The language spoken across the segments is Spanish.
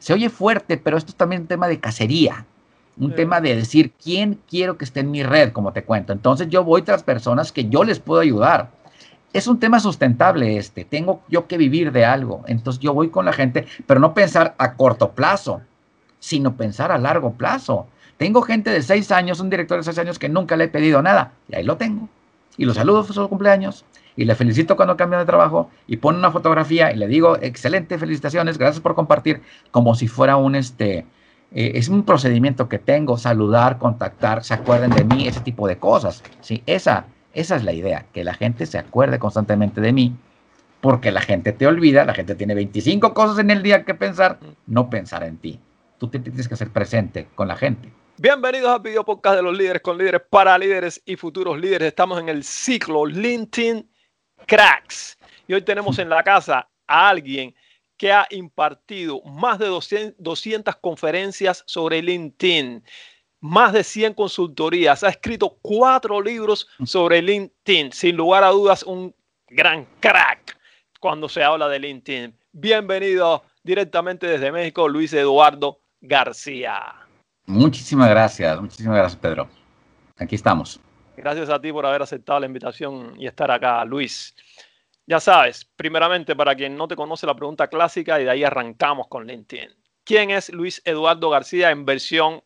Se oye fuerte, pero esto es también un tema de cacería. Un tema de decir quién quiero que esté en mi red, como te cuento. Entonces yo voy tras personas que yo les puedo ayudar. Es un tema sustentable este. Tengo yo que vivir de algo. Entonces yo voy con la gente, pero no pensar a corto plazo, sino pensar a largo plazo. Tengo gente de seis años, un director de seis años que nunca le he pedido nada. Y ahí lo tengo. Y lo saludo por su cumpleaños. Y le felicito cuando cambia de trabajo. Y pone una fotografía y le digo, excelente, felicitaciones, gracias por compartir. Como si fuera un, este, eh, es un procedimiento que tengo, saludar, contactar, se acuerden de mí, ese tipo de cosas. Sí, esa, esa es la idea, que la gente se acuerde constantemente de mí, porque la gente te olvida, la gente tiene 25 cosas en el día que pensar, no pensar en ti. Tú te tienes que hacer presente con la gente. Bienvenidos al video podcast de los líderes con líderes para líderes y futuros líderes. Estamos en el ciclo LinkedIn Cracks. Y hoy tenemos en la casa a alguien que ha impartido más de 200, conferencias sobre LinkedIn, más de 100 consultorías, ha escrito cuatro libros sobre LinkedIn. Sin lugar a dudas, un gran crack cuando se habla de LinkedIn. Bienvenido directamente desde México, Luis Eduardo García. Muchísimas gracias, muchísimas gracias, Pedro. Aquí estamos. Gracias a ti por haber aceptado la invitación y estar acá, Luis. Ya sabes, primeramente, para quien no te conoce la pregunta clásica y de ahí arrancamos con LinkedIn. ¿Quién es Luis Eduardo García en versión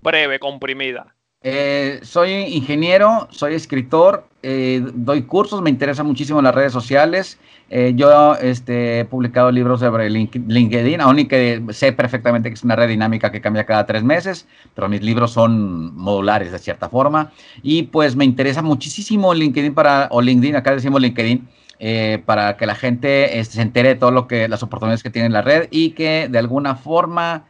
breve, comprimida? Eh, soy ingeniero, soy escritor, eh, doy cursos, me interesa muchísimo las redes sociales. Eh, yo este, he publicado libros sobre LinkedIn, aún que sé perfectamente que es una red dinámica que cambia cada tres meses, pero mis libros son modulares de cierta forma. Y pues me interesa muchísimo LinkedIn para, o LinkedIn, acá decimos LinkedIn, para que la gente este, se entere de todo las oportunidades que tiene la red y que de alguna forma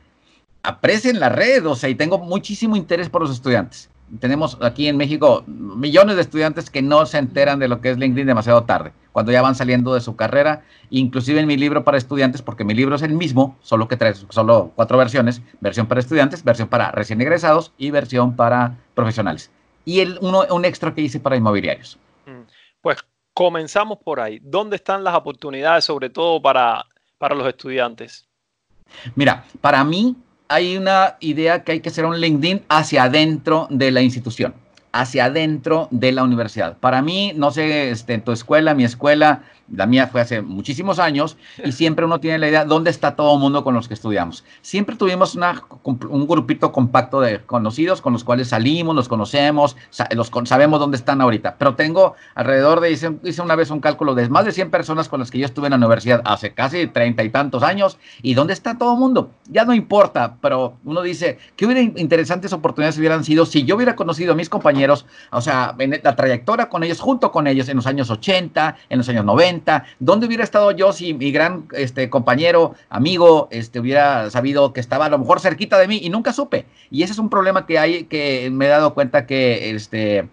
aprecien la red, o sea, y tengo muchísimo interés por los estudiantes. Tenemos aquí en México millones de estudiantes que no se enteran de lo que es LinkedIn demasiado tarde, cuando ya van saliendo de su carrera, inclusive en mi libro para estudiantes, porque mi libro es el mismo, solo que trae solo cuatro versiones, versión para estudiantes, versión para recién egresados y versión para profesionales. Y el, uno, un extra que hice para inmobiliarios. Mm. Pues comenzamos por ahí. ¿Dónde están las oportunidades, sobre todo para, para los estudiantes? Mira, para mí hay una idea que hay que hacer un LinkedIn hacia adentro de la institución, hacia adentro de la universidad. Para mí, no sé, este, tu escuela, mi escuela, la mía fue hace muchísimos años y siempre uno tiene la idea dónde está todo el mundo con los que estudiamos. Siempre tuvimos una, un grupito compacto de conocidos con los cuales salimos, los conocemos, los, sabemos dónde están ahorita. Pero tengo alrededor de, hice, hice, una vez un cálculo de más de 100 personas con las que yo estuve en la universidad hace casi treinta y tantos años. ¿Y dónde está todo el mundo? Ya no importa, pero uno dice, ¿qué hubiera interesantes oportunidades hubieran sido si yo hubiera conocido a mis compañeros, o sea, en la trayectoria con ellos, junto con ellos en los años 80, en los años 90? ¿Dónde hubiera estado yo si mi gran este, compañero, amigo, este, hubiera sabido que estaba a lo mejor cerquita de mí y nunca supe? Y ese es un problema que hay, que me he dado cuenta que este,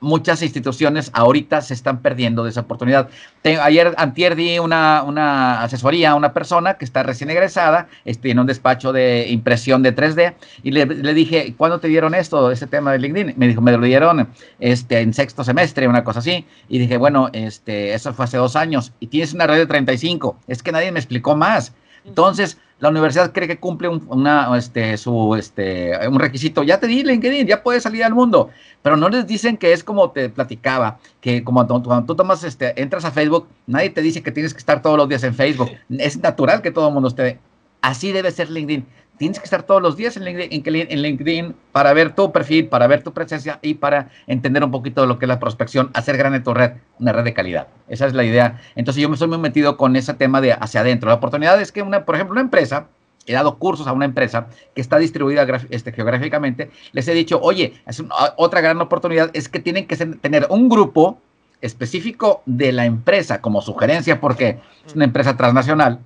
muchas instituciones ahorita se están perdiendo de esa oportunidad. ayer, antier, di una, una, asesoría a una persona que está recién egresada, este, en un despacho de impresión de 3D, y le, dije, ¿cuándo te dieron esto, este tema de LinkedIn? Me dijo, me lo dieron este, en sexto semestre, una cosa así, y dije, bueno, este, eso fue hace dos años, y tienes una red de 35, es que nadie me explicó más. Entonces, la universidad cree que cumple un, una, este, su, este, un requisito. Ya te di LinkedIn, ya puedes salir al mundo. Pero no les dicen que es como te platicaba, que como cuando, tú tomas, este, entras a Facebook, nadie te dice que tienes que estar todos los días en Facebook. Es natural que todo el mundo esté. Así debe ser LinkedIn. Tienes que estar todos los días en LinkedIn, para ver tu perfil, para ver tu presencia y para entender un poquito de lo que es la prospección, hacer grande tu red, una red de calidad. Esa es la idea. Entonces yo me estoy muy metido con ese tema de hacia adentro. La oportunidad es que, una, por ejemplo, una empresa, he dado cursos a una empresa que está distribuida este, geográficamente, les he dicho, oye, es otra gran oportunidad es que tienen que tener un grupo específico de la empresa como sugerencia, porque es una empresa transnacional,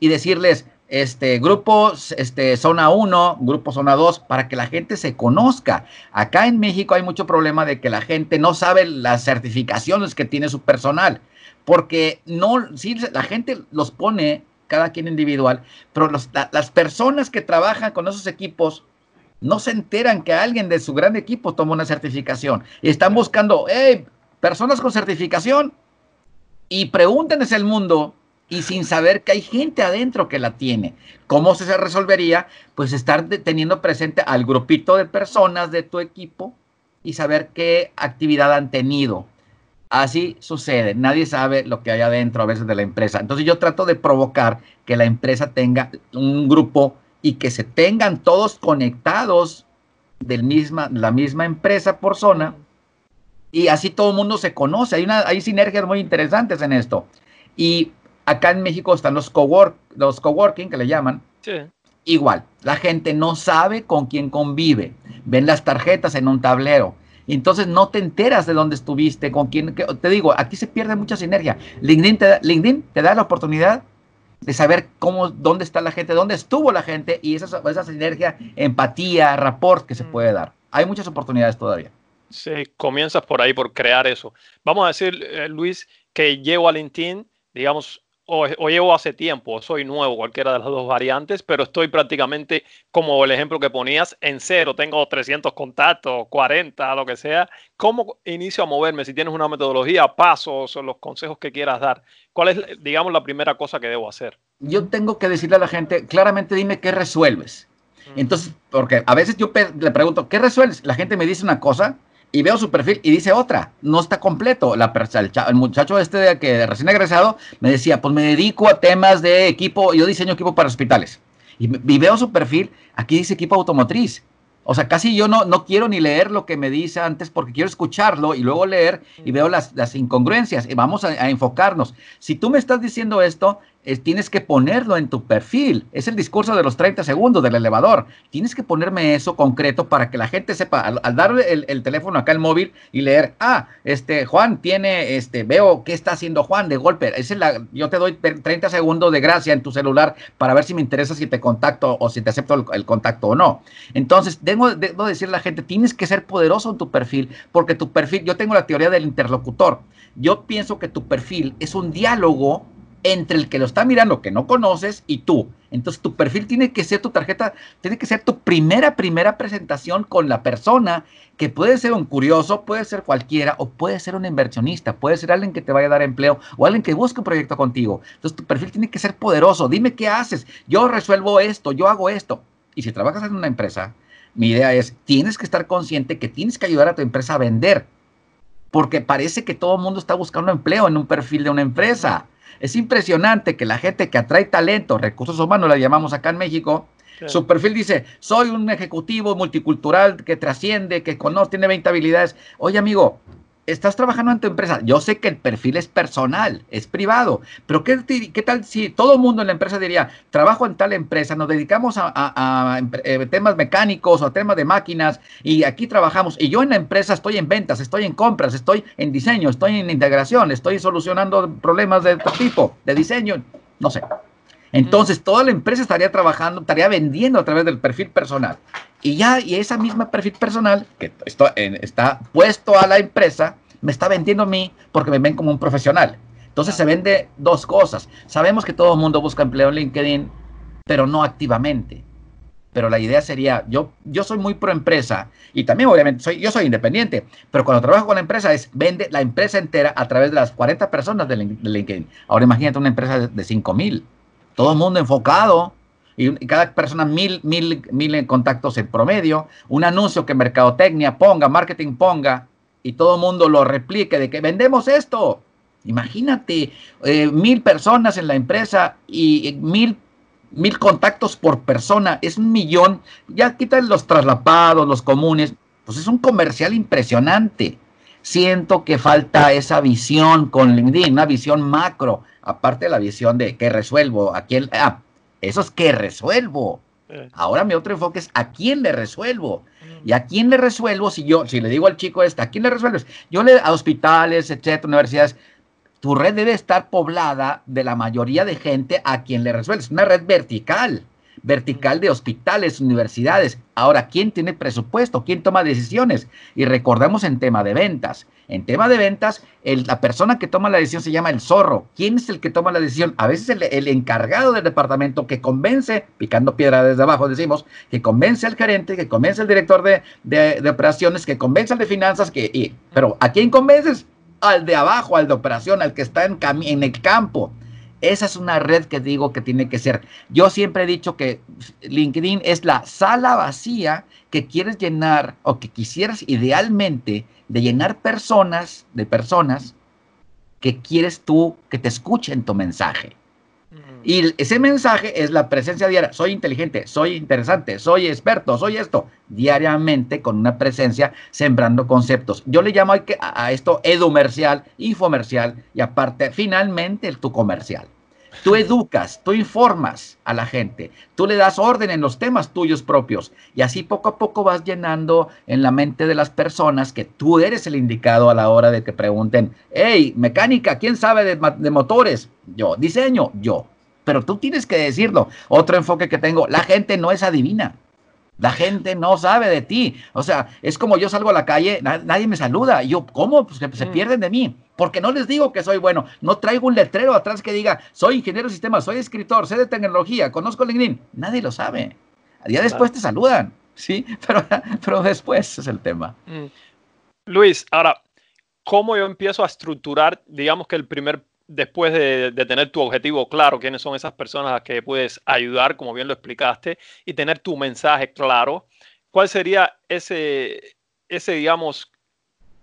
y decirles, este, grupo este, zona 1, grupo zona 2, para que la gente se conozca. Acá en México hay mucho problema de que la gente no sabe las certificaciones que tiene su personal, porque no, sí, la gente los pone cada quien individual, pero las personas que trabajan con esos equipos no se enteran que alguien de su gran equipo tomó una certificación y están buscando, hey, personas con certificación y pregúntenles el mundo y sin saber que hay gente adentro que la tiene. ¿Cómo se resolvería? Pues estar teniendo presente al grupito de personas de tu equipo y saber qué actividad han tenido. Así sucede, nadie sabe lo que hay adentro a veces de la empresa. Entonces yo trato de provocar que la empresa tenga un grupo y que se tengan todos conectados de misma, la misma empresa por zona y así todo el mundo se conoce. Hay, una, hay sinergias muy interesantes en esto. Y acá en México están los, cowork, los coworking, que le llaman. Igual, la gente no sabe con quién convive. Ven las tarjetas en un tablero. entonces no te enteras de dónde estuviste, con quién. te digo, aquí se pierde mucha sinergia. LinkedIn te, da, LinkedIn te da la oportunidad de saber cómo, dónde está la gente, dónde estuvo la gente y esa, esa sinergia, empatía, rapport que se mm. puede dar. Hay muchas oportunidades todavía. Sí, comienzas por ahí, por crear eso. Vamos a decir, eh, Luis, que llevo a LinkedIn, digamos, o, llevo hace tiempo, soy nuevo, cualquiera de las dos variantes, pero estoy prácticamente como el ejemplo que ponías, en cero, tengo 300 contactos, 40, lo que sea. ¿Cómo inicio a moverme? Si tienes una metodología, pasos o los consejos que quieras dar, ¿cuál es, digamos, la primera cosa que debo hacer? Yo tengo que decirle a la gente, claramente dime qué resuelves. Mm. Entonces, porque a veces yo le pregunto, ¿qué resuelves? La gente me dice una cosa y veo su perfil y dice otra, no está completo. La, el, el, muchacho este de que recién egresado me decía, pues me dedico a temas de equipo, yo diseño equipo para hospitales. Y, veo su perfil, aquí dice equipo automotriz. O sea, casi yo no, no quiero ni leer lo que me dice antes porque quiero escucharlo y luego leer y veo las, las incongruencias. Y vamos a, enfocarnos. Si tú me estás diciendo esto, tienes que ponerlo en tu perfil. Es el discurso de los 30 segundos del elevador. Tienes que ponerme eso concreto para que la gente sepa, al, darle el, teléfono acá al móvil y leer, ah, este Juan tiene, este, veo qué está haciendo Juan de golpe. Es la, yo te doy 30 segundos de gracia en tu celular para ver si me interesa si te contacto o si te acepto el, contacto o no. Entonces, debo, debo decirle a la gente, tienes que ser poderoso en tu perfil, porque tu perfil, yo tengo la teoría del interlocutor. Yo pienso que tu perfil es un diálogo entre el que lo está mirando que no conoces y tú. Entonces tu perfil tiene que ser tu tarjeta, tiene que ser tu primera, primera presentación con la persona que puede ser un curioso, puede ser cualquiera o puede ser un inversionista, puede ser alguien que te vaya a dar empleo o alguien que busque un proyecto contigo. Entonces tu perfil tiene que ser poderoso. Dime qué haces. Yo resuelvo esto, yo hago esto. Y si trabajas en una empresa, mi idea es, tienes que estar consciente que tienes que ayudar a tu empresa a vender. Porque parece que todo el mundo está buscando empleo en un perfil de una empresa. Es impresionante que la gente que atrae talento, recursos humanos, la llamamos acá en México, su perfil dice, soy un ejecutivo multicultural que trasciende, que conoce, tiene 20 habilidades. Oye, amigo, estás trabajando en tu empresa. Yo sé que el perfil es personal, es privado, pero ¿qué, qué tal si todo mundo en la empresa diría, trabajo en tal empresa, nos dedicamos a, eh, temas mecánicos o a temas de máquinas y aquí trabajamos y yo en la empresa estoy en ventas, estoy en compras, estoy en diseño, estoy en integración, estoy solucionando problemas de otro tipo, de diseño, no sé. Entonces, toda la empresa estaría trabajando, estaría vendiendo a través del perfil personal. Y ya, y esa misma perfil personal que está, está puesto a la empresa, me está vendiendo a mí porque me ven como un profesional. Entonces se vende dos cosas. Sabemos que todo el mundo busca empleo en LinkedIn, pero no activamente. Pero la idea sería, yo, yo soy muy pro empresa y también obviamente soy, yo soy independiente, pero cuando trabajo con la empresa es vende la empresa entera a través de las 40 personas de LinkedIn. Ahora imagínate una empresa de, de 5 mil todo el mundo enfocado y, cada persona mil, mil, mil contactos en promedio, un anuncio que Mercadotecnia ponga, marketing ponga y todo el mundo lo replique de que vendemos esto. Imagínate, eh, mil personas en la empresa y mil, mil contactos por persona, es un millón. Ya quitan los traslapados, los comunes, pues es un comercial impresionante. Siento que falta esa visión con LinkedIn, una visión macro aparte de la visión de qué resuelvo, a quién, ah, eso es qué resuelvo. Eh. Ahora mi otro enfoque es a quién le resuelvo. Mm. Y a quién le resuelvo si yo, si le digo al chico este, ¿a quién le resuelves? Yo le, a hospitales, etcétera, universidades, tu red debe estar poblada de la mayoría de gente a quien le resuelves. Una red vertical vertical de hospitales, universidades. Ahora, ¿quién tiene presupuesto? ¿Quién toma decisiones? Y recordemos en tema de ventas. En tema de ventas, la persona que toma la decisión se llama el zorro. ¿Quién es el que toma la decisión? A veces el, encargado del departamento que convence, picando piedra desde abajo decimos, que convence al gerente, que convence al director de, operaciones, que convence al de finanzas, que, pero ¿a quién convences? Al de abajo, al de operación, al que está en, en el campo Esa es una red que digo que tiene que ser. Yo siempre he dicho que LinkedIn es la sala vacía que quieres llenar o que quisieras idealmente de llenar personas, de personas que quieres tú que te escuchen tu mensaje. Y ese mensaje es la presencia diaria. Soy inteligente, soy interesante, soy experto, soy esto. Diariamente con una presencia sembrando conceptos. Yo le llamo a, esto edumercial, infomercial y aparte, finalmente, tu comercial. Tú educas, tú informas a la gente, tú le das orden en los temas tuyos propios y así poco a poco vas llenando en la mente de las personas que tú eres el indicado a la hora de que pregunten, hey, mecánica, ¿quién sabe de, de motores? Yo, diseño, yo pero tú tienes que decirlo. Otro enfoque que tengo, la gente no es adivina. La gente no sabe de ti. O sea, es como yo salgo a la calle, nadie me saluda. Y yo, ¿cómo? Pues se, mm. pierden de mí. Porque no les digo que soy bueno. No traigo un letrero atrás que diga, soy ingeniero de sistemas, soy escritor, sé de tecnología, conozco LinkedIn. Nadie lo sabe. A día después te saludan. Sí, pero, pero después es el tema. Mm. Luis, ahora, ¿cómo yo empiezo a estructurar, digamos que el primer después de, tener tu objetivo claro, quiénes son esas personas a las que puedes ayudar, como bien lo explicaste, y tener tu mensaje claro, ¿cuál sería ese, ese digamos,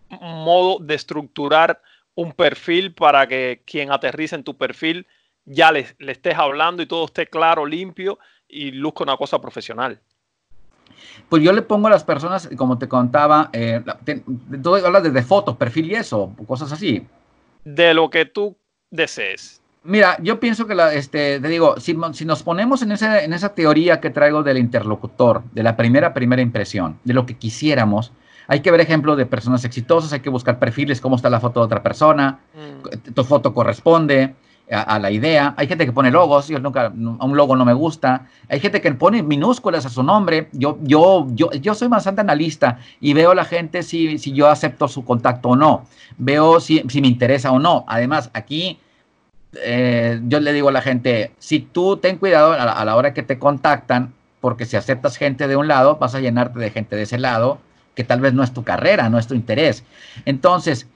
modo de estructurar un perfil para que quien aterrice en tu perfil ya le, estés hablando y todo esté claro, limpio y luzca una cosa profesional? Pues yo le pongo a las personas, como te contaba, eh, tú hablas desde fotos, perfil y eso, cosas así. De lo que tú desees? Mira, yo pienso que, la, este, te digo, si, nos ponemos en, en esa teoría que traigo del interlocutor, de la primera, primera impresión, de lo que quisiéramos, hay que ver ejemplos de personas exitosas, hay que buscar perfiles, cómo está la foto de otra persona, mm. tu foto corresponde, a, la idea. Hay gente que pone logos, yo nunca, un logo no me gusta. Hay gente que pone minúsculas a su nombre. Yo, yo, yo, yo soy bastante analista y veo a la gente si, si yo acepto su contacto o no. Veo si, si me interesa o no. Además, aquí eh, yo le digo a la gente, si tú ten cuidado a la, a la hora que te contactan, porque si aceptas gente de un lado, vas a llenarte de gente de ese lado, que tal vez no es tu carrera, no es tu interés. Entonces,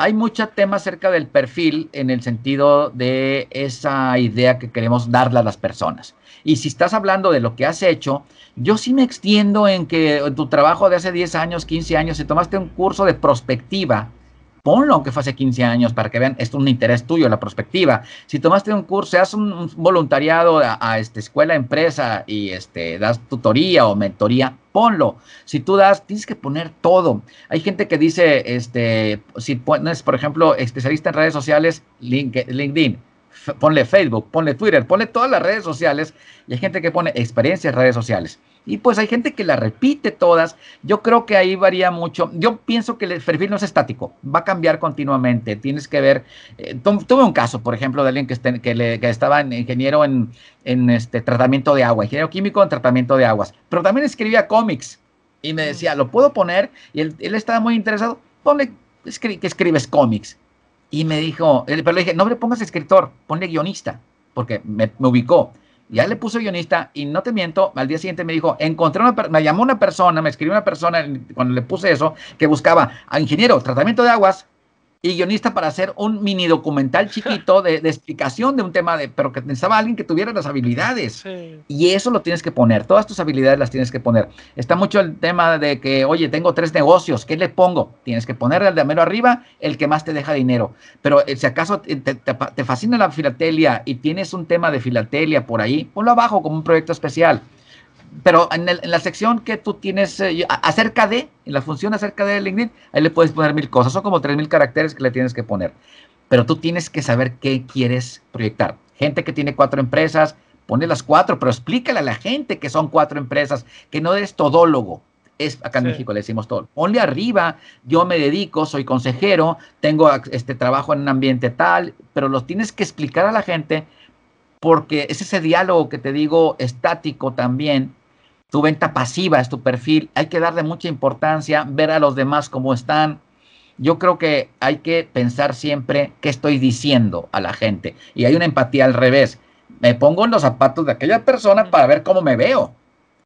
hay mucho tema acerca del perfil en el sentido de esa idea que queremos darle a las personas. Y si estás hablando de lo que has hecho, yo sí me extiendo en que tu trabajo de hace 10 años, 15 años, si tomaste un curso de prospectiva, ponlo aunque fue hace 15 años para que vean, es un interés tuyo, la perspectiva. Si tomaste un curso, haz un, voluntariado a, esta escuela, empresa y este, das tutoría o mentoría, ponlo. Si tú das, tienes que poner todo. Hay gente que dice, este, si pones, por ejemplo, especialista en redes sociales, LinkedIn, ponle Facebook, ponle Twitter, ponle todas las redes sociales y hay gente que pone experiencias en redes sociales. Y pues hay gente que la repite todas. Yo creo que ahí varía mucho. Yo pienso que el perfil no es estático, va a cambiar continuamente. Tienes que ver. Eh, tuve un caso, por ejemplo, de alguien que, estaba en ingeniero en, este tratamiento de agua, ingeniero químico en tratamiento de aguas, pero también escribía cómics. Y me decía, ¿lo puedo poner? Y él, estaba muy interesado. Ponle que escribes cómics. Y me dijo, pero le dije, no le pongas escritor, ponle guionista, porque me ubicó. Ya le puso guionista y no te miento, al día siguiente me dijo, encontré una, me llamó una persona, me escribió una persona cuando le puse eso, que buscaba a ingeniero, tratamiento de aguas, y guionista para hacer un mini documental chiquito de, explicación de un tema, de, pero que necesitaba alguien que tuviera las habilidades. Y eso lo tienes que poner, todas tus habilidades las tienes que poner. Está mucho el tema de que, oye, tengo tres negocios, ¿qué le pongo? Tienes que ponerle al de mero arriba el que más te deja dinero. Pero eh, si acaso te, te fascina la filatelia y tienes un tema de filatelia por ahí, ponlo abajo como un proyecto especial pero en, la sección que tú tienes eh, acerca de, en la función acerca de LinkedIn, ahí le puedes poner mil cosas, son como tres mil caracteres que le tienes que poner. Pero tú tienes que saber qué quieres proyectar. Gente que tiene cuatro empresas, pone las cuatro, pero explícale a la gente que son cuatro empresas, que no eres todólogo. Es, acá en México le decimos todo. Ponle arriba, yo me dedico, soy consejero, tengo este trabajo en un ambiente tal, pero los tienes que explicar a la gente porque es ese diálogo que te digo estático también tu venta pasiva es tu perfil. Hay que darle mucha importancia, ver a los demás cómo están. Yo creo que hay que pensar siempre qué estoy diciendo a la gente. Y hay una empatía al revés. Me pongo en los zapatos de aquella persona para ver cómo me veo.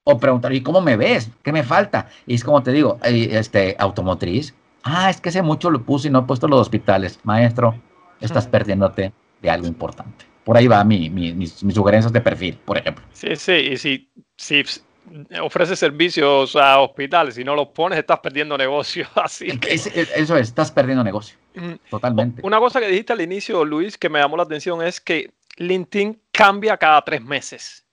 O preguntar, ¿y cómo me ves? ¿Qué me falta? Y es como te digo, este, automotriz. Ah, es que hace mucho lo puse y no he puesto los hospitales. Maestro, estás perdiéndote de algo importante. Por ahí va mi, mis, sugerencias de perfil, por ejemplo. Sí, sí, y si, si ofreces servicios a hospitales y no los pones, estás perdiendo negocio. Así eso es, estás perdiendo negocio. Mm. Totalmente. Una cosa que dijiste al inicio, Luis, que me llamó la atención es que LinkedIn cambia cada tres meses.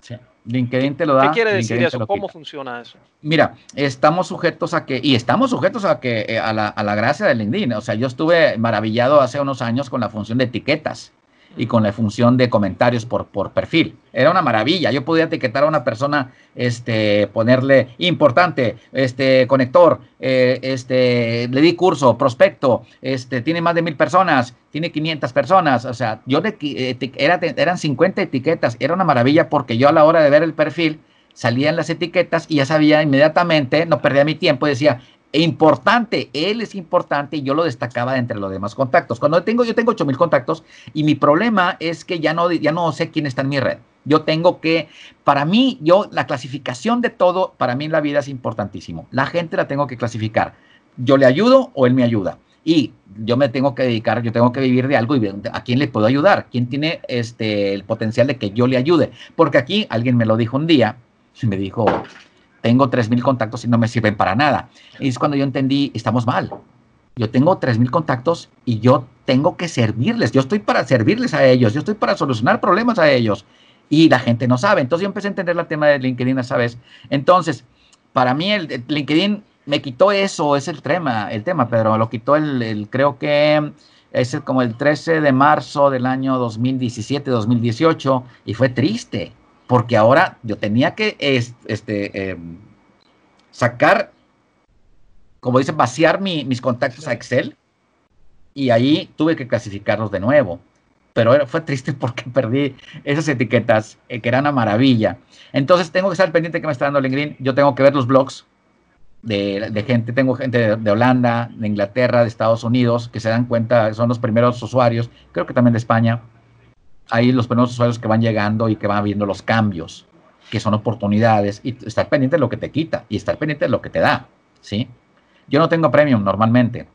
Sí. LinkedIn te lo da. ¿Qué quiere decir eso? ¿Cómo funciona eso? Mira, estamos sujetos a que, y estamos sujetos a que, eh, a la, a la gracia de LinkedIn. O sea, yo estuve maravillado hace unos años con la función de etiquetas y con la función de comentarios por, por perfil. Era una maravilla. Yo podía etiquetar a una persona, este, ponerle importante, este, conector, eh, este, le di curso, prospecto, este, tiene más de mil personas, tiene 500 personas. O sea, yo de, era, eran 50 etiquetas. Era una maravilla porque yo a la hora de ver el perfil salían las etiquetas y ya sabía inmediatamente, no perdía mi tiempo, decía, importante, él es importante y yo lo destacaba entre los demás contactos. Cuando tengo, yo tengo 8000 contactos y mi problema es que ya no, ya no sé quién está en mi red. Yo tengo que, para mí, yo, la clasificación de todo, para mí en la vida es importantísimo. La gente la tengo que clasificar. Yo le ayudo o él me ayuda. Y yo me tengo que dedicar, yo tengo que vivir de algo y a quién le puedo ayudar, quién tiene este, el potencial de que yo le ayude. Porque aquí alguien me lo dijo un día, me dijo, tengo 3.000 contactos y no me sirven para nada. Y es cuando yo entendí, estamos mal. Yo tengo 3.000 contactos y yo tengo que servirles. Yo estoy para servirles a ellos. Yo estoy para solucionar problemas a ellos. Y la gente no sabe. Entonces yo empecé a entender el tema de LinkedIn esa vez. Entonces, para mí el, LinkedIn me quitó eso, es el tema, el tema, Pedro. Lo quitó el, creo que es como el 13 de marzo del año 2017, 2018. Y fue triste porque ahora yo tenía que este, em, sacar, como dicen, vaciar mis contactos a Excel y ahí tuve que clasificarlos de nuevo. Pero fue triste porque perdí esas etiquetas eh, que eran una maravilla. Entonces tengo que estar pendiente que me está dando LinkedIn. Yo tengo que ver los blogs de, gente. Tengo gente de, de, Holanda, de Inglaterra, de Estados Unidos, que se dan cuenta, son los primeros usuarios. Creo que también de España hay los primeros usuarios que van llegando y que van viendo los cambios, que son oportunidades, y estar pendiente de lo que te quita y estar pendiente de lo que te da, ¿sí? Yo no tengo premium normalmente.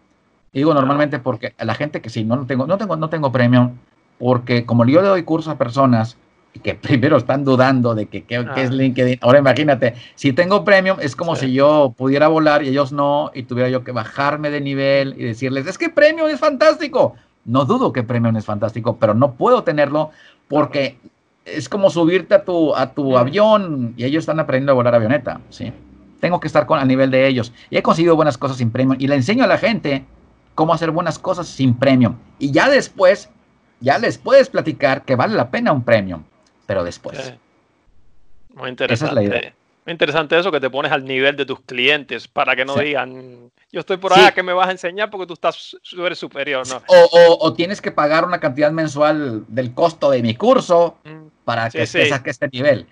Y digo normalmente porque la gente que sí, no, no tengo, no tengo, no tengo premium, porque como yo le doy cursos a personas que primero están dudando de que, qué es LinkedIn. Ahora imagínate, si tengo premium es como si yo pudiera volar y ellos no, y tuviera yo que bajarme de nivel y decirles, es que premium es fantástico. No dudo que Premium es fantástico, pero no puedo tenerlo porque es como subirte a tu, a tu avión y ellos están aprendiendo a volar avioneta, ¿sí? Tengo que estar con, a nivel de ellos. Y he conseguido buenas cosas sin Premium y le enseño a la gente cómo hacer buenas cosas sin Premium. Y ya después, ya les puedes platicar que vale la pena un Premium, pero después. Muy interesante. Esa es la idea. Muy interesante eso, que te pones al nivel de tus clientes para que no digan, yo estoy por allá, que me vas a enseñar porque tú estás, eres superior, ¿no? O, tienes que pagar una cantidad mensual del costo de mi curso mm. para que sí, saque este nivel.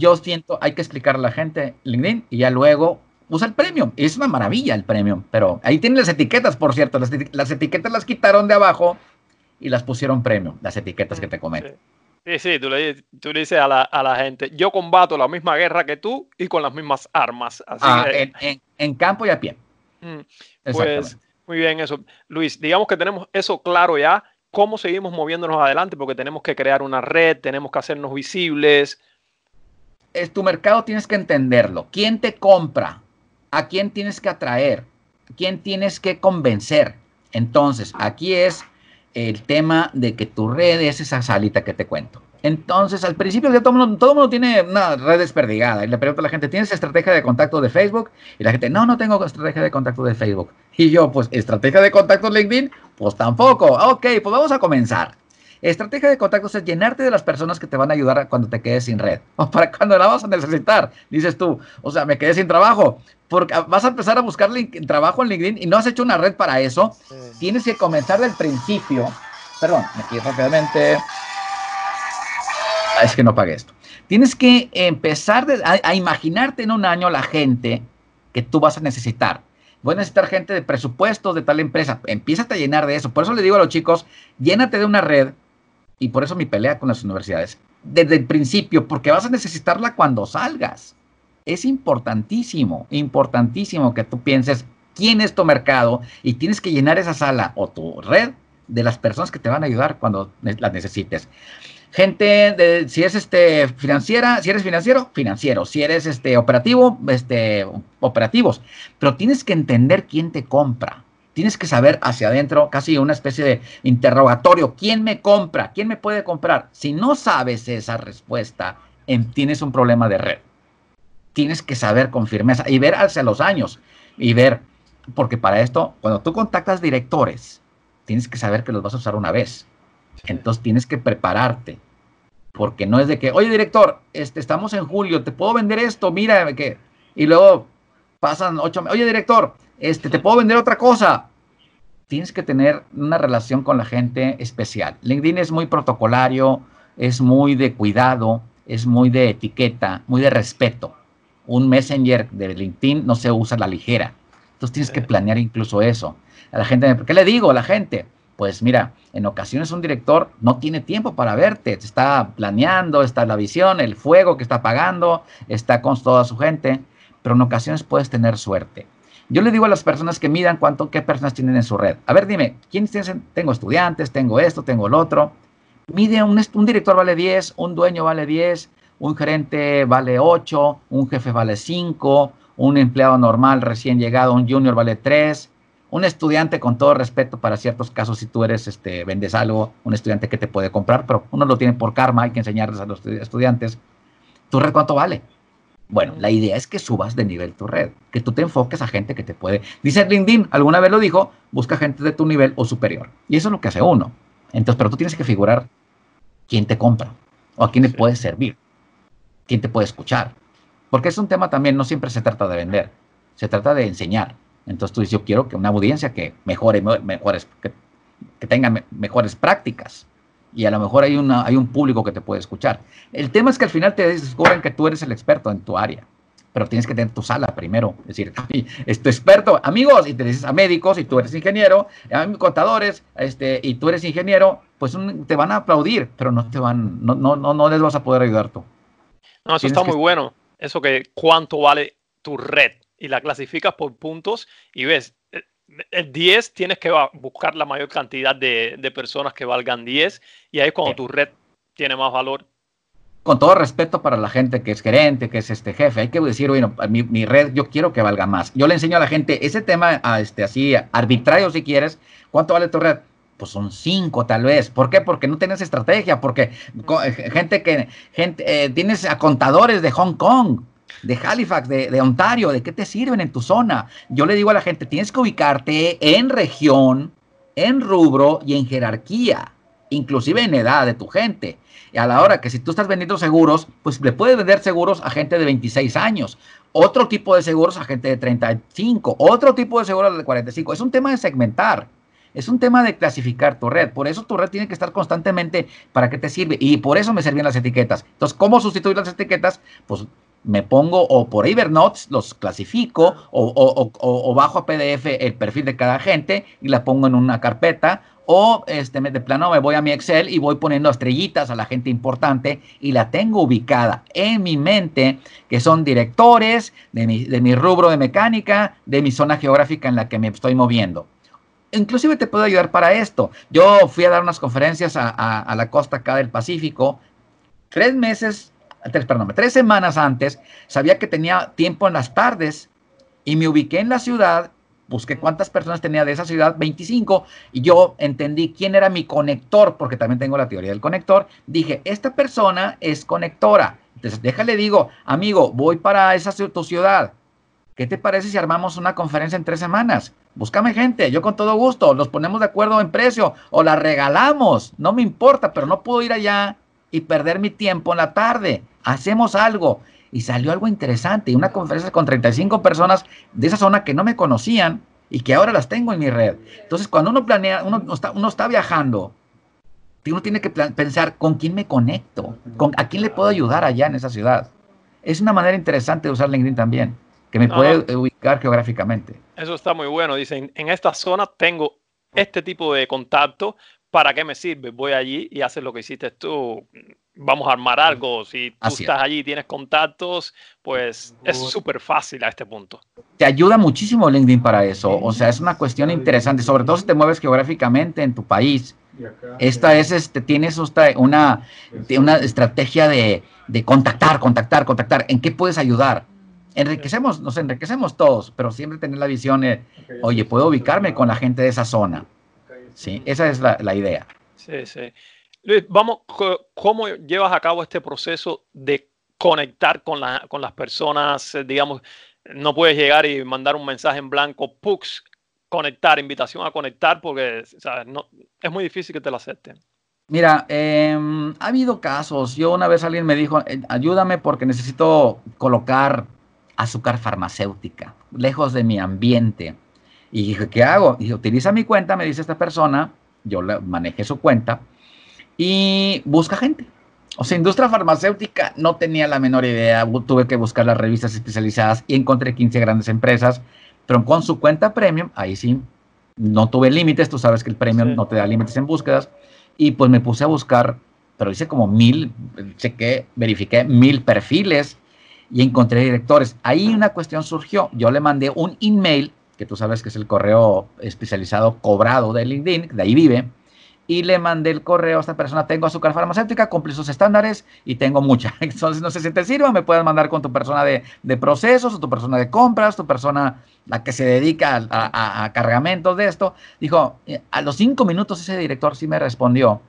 Yo siento, hay que explicarle a la gente LinkedIn y ya luego usa el premium. Es una maravilla el premium, pero ahí tienen las etiquetas, por cierto. Las, etiquetas las quitaron de abajo y las pusieron premium, las etiquetas que te comento. Sí, sí, tú le, tú le dices a la, a la, gente, yo combato la misma guerra que tú y con las mismas armas. Así ah, en, en, campo y a pie. Mm, pues muy bien eso. Luis, digamos que tenemos eso claro ya. ¿Cómo seguimos moviéndonos adelante? Porque tenemos que crear una red, tenemos que hacernos visibles. Es tu mercado, tienes que entenderlo. ¿Quién te compra? ¿A quién tienes que atraer? ¿Quién tienes que convencer? Entonces, aquí es el tema de que tu red es esa salita que te cuento. Entonces, al principio ya todo el mundo, todo mundo tiene una red desperdigada y le pregunto a la gente, ¿tienes estrategia de contacto de Facebook? Y la gente, no, no tengo estrategia de contacto de Facebook. Y yo, pues, ¿estrategia de contacto de LinkedIn? Pues tampoco. Ok, pues vamos a comenzar. Estrategia de contactos es llenarte de las personas que te van a ayudar cuando te quedes sin red o para cuando la vas a necesitar. Dices tú, o sea, me quedé sin trabajo. Porque vas a empezar a buscar trabajo en LinkedIn y no has hecho una red para eso. Tienes que comenzar del principio. Perdón, aquí rápidamente. Es que no pagué esto. Tienes que empezar a, imaginarte en un año la gente que tú vas a necesitar. Voy a necesitar gente de presupuestos de tal empresa. Empieza a llenar de eso. Por eso le digo a los chicos, llénate de una red y por eso mi pelea con las universidades, desde el principio, porque vas a necesitarla cuando salgas. Es importantísimo, importantísimo que tú pienses quién es tu mercado y tienes que llenar esa sala o tu red de las personas que te van a ayudar cuando las necesites. Gente, de, si es este financiera, si eres financiero, financiero, si eres este operativo, este operativos, pero tienes que entender quién te compra. Tienes que saber hacia adentro, casi una especie de interrogatorio, ¿quién me compra? ¿Quién me puede comprar? Si no sabes esa respuesta, tienes un problema de red. Tienes que saber con firmeza y ver hacia los años y ver, porque para esto, cuando tú contactas directores, tienes que saber que los vas a usar una vez. Entonces tienes que prepararte, porque no es de que, oye director, este, estamos en julio, te puedo vender esto, mira que, y luego pasan ocho, oye director, este, te puedo vender otra cosa. Tienes que tener una relación con la gente especial. LinkedIn es muy protocolario, es muy de cuidado, es muy de etiqueta, muy de respeto. Un messenger de LinkedIn no se usa a la ligera. Entonces tienes que planear incluso eso. A la gente, ¿qué le digo a la gente? Pues mira, en ocasiones un director no tiene tiempo para verte, está planeando, está la visión, el fuego que está apagando, está con toda su gente, pero en ocasiones puedes tener suerte. Yo le digo a las personas que midan cuánto, qué personas tienen en su red. A ver, dime, ¿quiénes tienen? Tengo estudiantes, tengo esto, tengo lo otro. Mide, un, un director vale 10, un dueño vale 10, un gerente vale 8, un jefe vale 5, un empleado normal recién llegado, un junior vale 3, un estudiante con todo respeto para ciertos casos, si tú eres, este, vendes algo, un estudiante que te puede comprar, pero uno lo tiene por karma, hay que enseñarles a los estudiantes, ¿tu red cuánto vale? Bueno, la idea es que subas de nivel tu red, que tú te enfoques a gente que te puede. Dice LinkedIn, alguna vez lo dijo, busca gente de tu nivel o superior. Y eso es lo que hace uno. Entonces, pero tú tienes que figurar quién te compra o a quién le puedes servir, quién te puede escuchar. Porque es un tema también, no siempre se trata de vender, se trata de enseñar. Entonces tú dices, yo quiero que una audiencia que mejore, mejores, que, tenga mejores prácticas. Y a lo mejor hay, una, hay un público que te puede escuchar. El tema es que al final te descubren que tú eres el experto en tu área pero tienes que tener tu sala primero. Es decir, es tu experto, amigos, y te dices a médicos, y tú eres ingeniero, a contadores, este, y tú eres ingeniero, pues te van a aplaudir, pero no te van, no, no, no, no les vas a poder ayudar tú. No, eso está muy bueno. Eso que cuánto vale tu red y la clasificas por puntos y ves, el 10 tienes que buscar la mayor cantidad de, de personas que valgan 10 y ahí es cuando tu red tiene más valor con todo respeto para la gente que es gerente, que es este jefe, hay que decir, bueno, mi, red yo quiero que valga más. Yo le enseño a la gente ese tema, a este, así, arbitrario si quieres, ¿cuánto vale tu red? Pues son cinco tal vez. ¿Por qué? Porque no tienes estrategia, porque eh, gente que, gente, eh, tienes a contadores de Hong Kong, de Halifax, de, de, Ontario, ¿de qué te sirven en tu zona? Yo le digo a la gente, tienes que ubicarte en región, en rubro y en jerarquía, inclusive en edad de tu gente. Y a la hora que si tú estás vendiendo seguros, pues le puedes vender seguros a gente de 26 años, otro tipo de seguros a gente de 35, otro tipo de seguros de 45. Es un tema de segmentar. Es un tema de clasificar tu red. Por eso tu red tiene que estar constantemente para qué te sirve. Y por eso me sirven las etiquetas. Entonces, ¿cómo sustituir las etiquetas? Pues me pongo o por Evernote, los clasifico o, o, bajo a PDF el perfil de cada gente y la pongo en una carpeta o este, de plano me voy a mi Excel y voy poniendo estrellitas a la gente importante y la tengo ubicada en mi mente, que son directores de mi, de mi rubro de mecánica, de mi zona geográfica en la que me estoy moviendo. Inclusive te puedo ayudar para esto. Yo fui a dar unas conferencias a, a, la costa acá del Pacífico. Tres meses, tres, perdón, tres semanas antes, sabía que tenía tiempo en las tardes y me ubiqué en la ciudad busqué cuántas personas tenía de esa ciudad, 25, y yo entendí quién era mi conector, porque también tengo la teoría del conector. Dije, esta persona es conectora. Entonces, déjale, digo, amigo, voy para esa tu ciudad. ¿Qué te parece si armamos una conferencia en tres semanas? Búscame gente, yo con todo gusto, los ponemos de acuerdo en precio o la regalamos, no me importa, pero no puedo ir allá y perder mi tiempo en la tarde. Hacemos algo y salió algo interesante, y una conferencia con 35 personas de esa zona que no me conocían y que ahora las tengo en mi red. Entonces, cuando uno planea, uno está, uno está viajando, uno tiene que pensar con quién me conecto, con a quién le puedo ayudar allá en esa ciudad. Es una manera interesante de usar LinkedIn también, que me puede ubicar geográficamente. Eso está muy bueno. Dicen, en esta zona tengo este tipo de contacto, ¿para qué me sirve? Voy allí y haces lo que hiciste tú vamos a armar algo. Si tú estás allí y tienes contactos, pues es súper fácil a este punto. Te ayuda muchísimo LinkedIn para eso. O sea, es una cuestión interesante, sobre todo si te mueves geográficamente en tu país. Esta es, este, tienes una, una estrategia de, de contactar, contactar, contactar. ¿En qué puedes ayudar? Enriquecemos, nos enriquecemos todos, pero siempre tener la visión de, oye, puedo ubicarme con la gente de esa zona. Sí, esa es la, la idea. Sí, sí. Luis, vamos, ¿cómo llevas a cabo este proceso de conectar con, la, con las personas? Eh, digamos, no puedes llegar y mandar un mensaje en blanco, pux, conectar, invitación a conectar, porque No, es muy difícil que te lo acepten. Mira, em, ha habido casos. Yo una vez alguien me dijo, eh, ayúdame porque necesito colocar azúcar farmacéutica lejos de mi ambiente. Y dije, ¿qué hago? Y utiliza mi cuenta, me dice esta persona. Yo le manejé su cuenta y busca gente. O sea, industria farmacéutica no tenía la menor idea. Tuve que buscar las revistas especializadas y encontré 15 grandes empresas. Pero con su cuenta premium, ahí sí, no tuve límites. Tú sabes que el premium no te da límites en búsquedas. Y pues me puse a buscar, pero hice como mil, chequé, verifiqué mil perfiles y encontré directores. Ahí una cuestión surgió. Yo le mandé un email, que tú sabes que es el correo especializado cobrado de LinkedIn, de ahí vive y le mandé el correo a esta persona, tengo azúcar farmacéutica, cumple sus estándares y tengo mucha. Entonces, no sé si te sirva, me puedes mandar con tu persona de, procesos o tu persona de compras, tu persona la que se dedica a, cargamentos de esto. Dijo, eh, a los cinco minutos ese director sí me respondió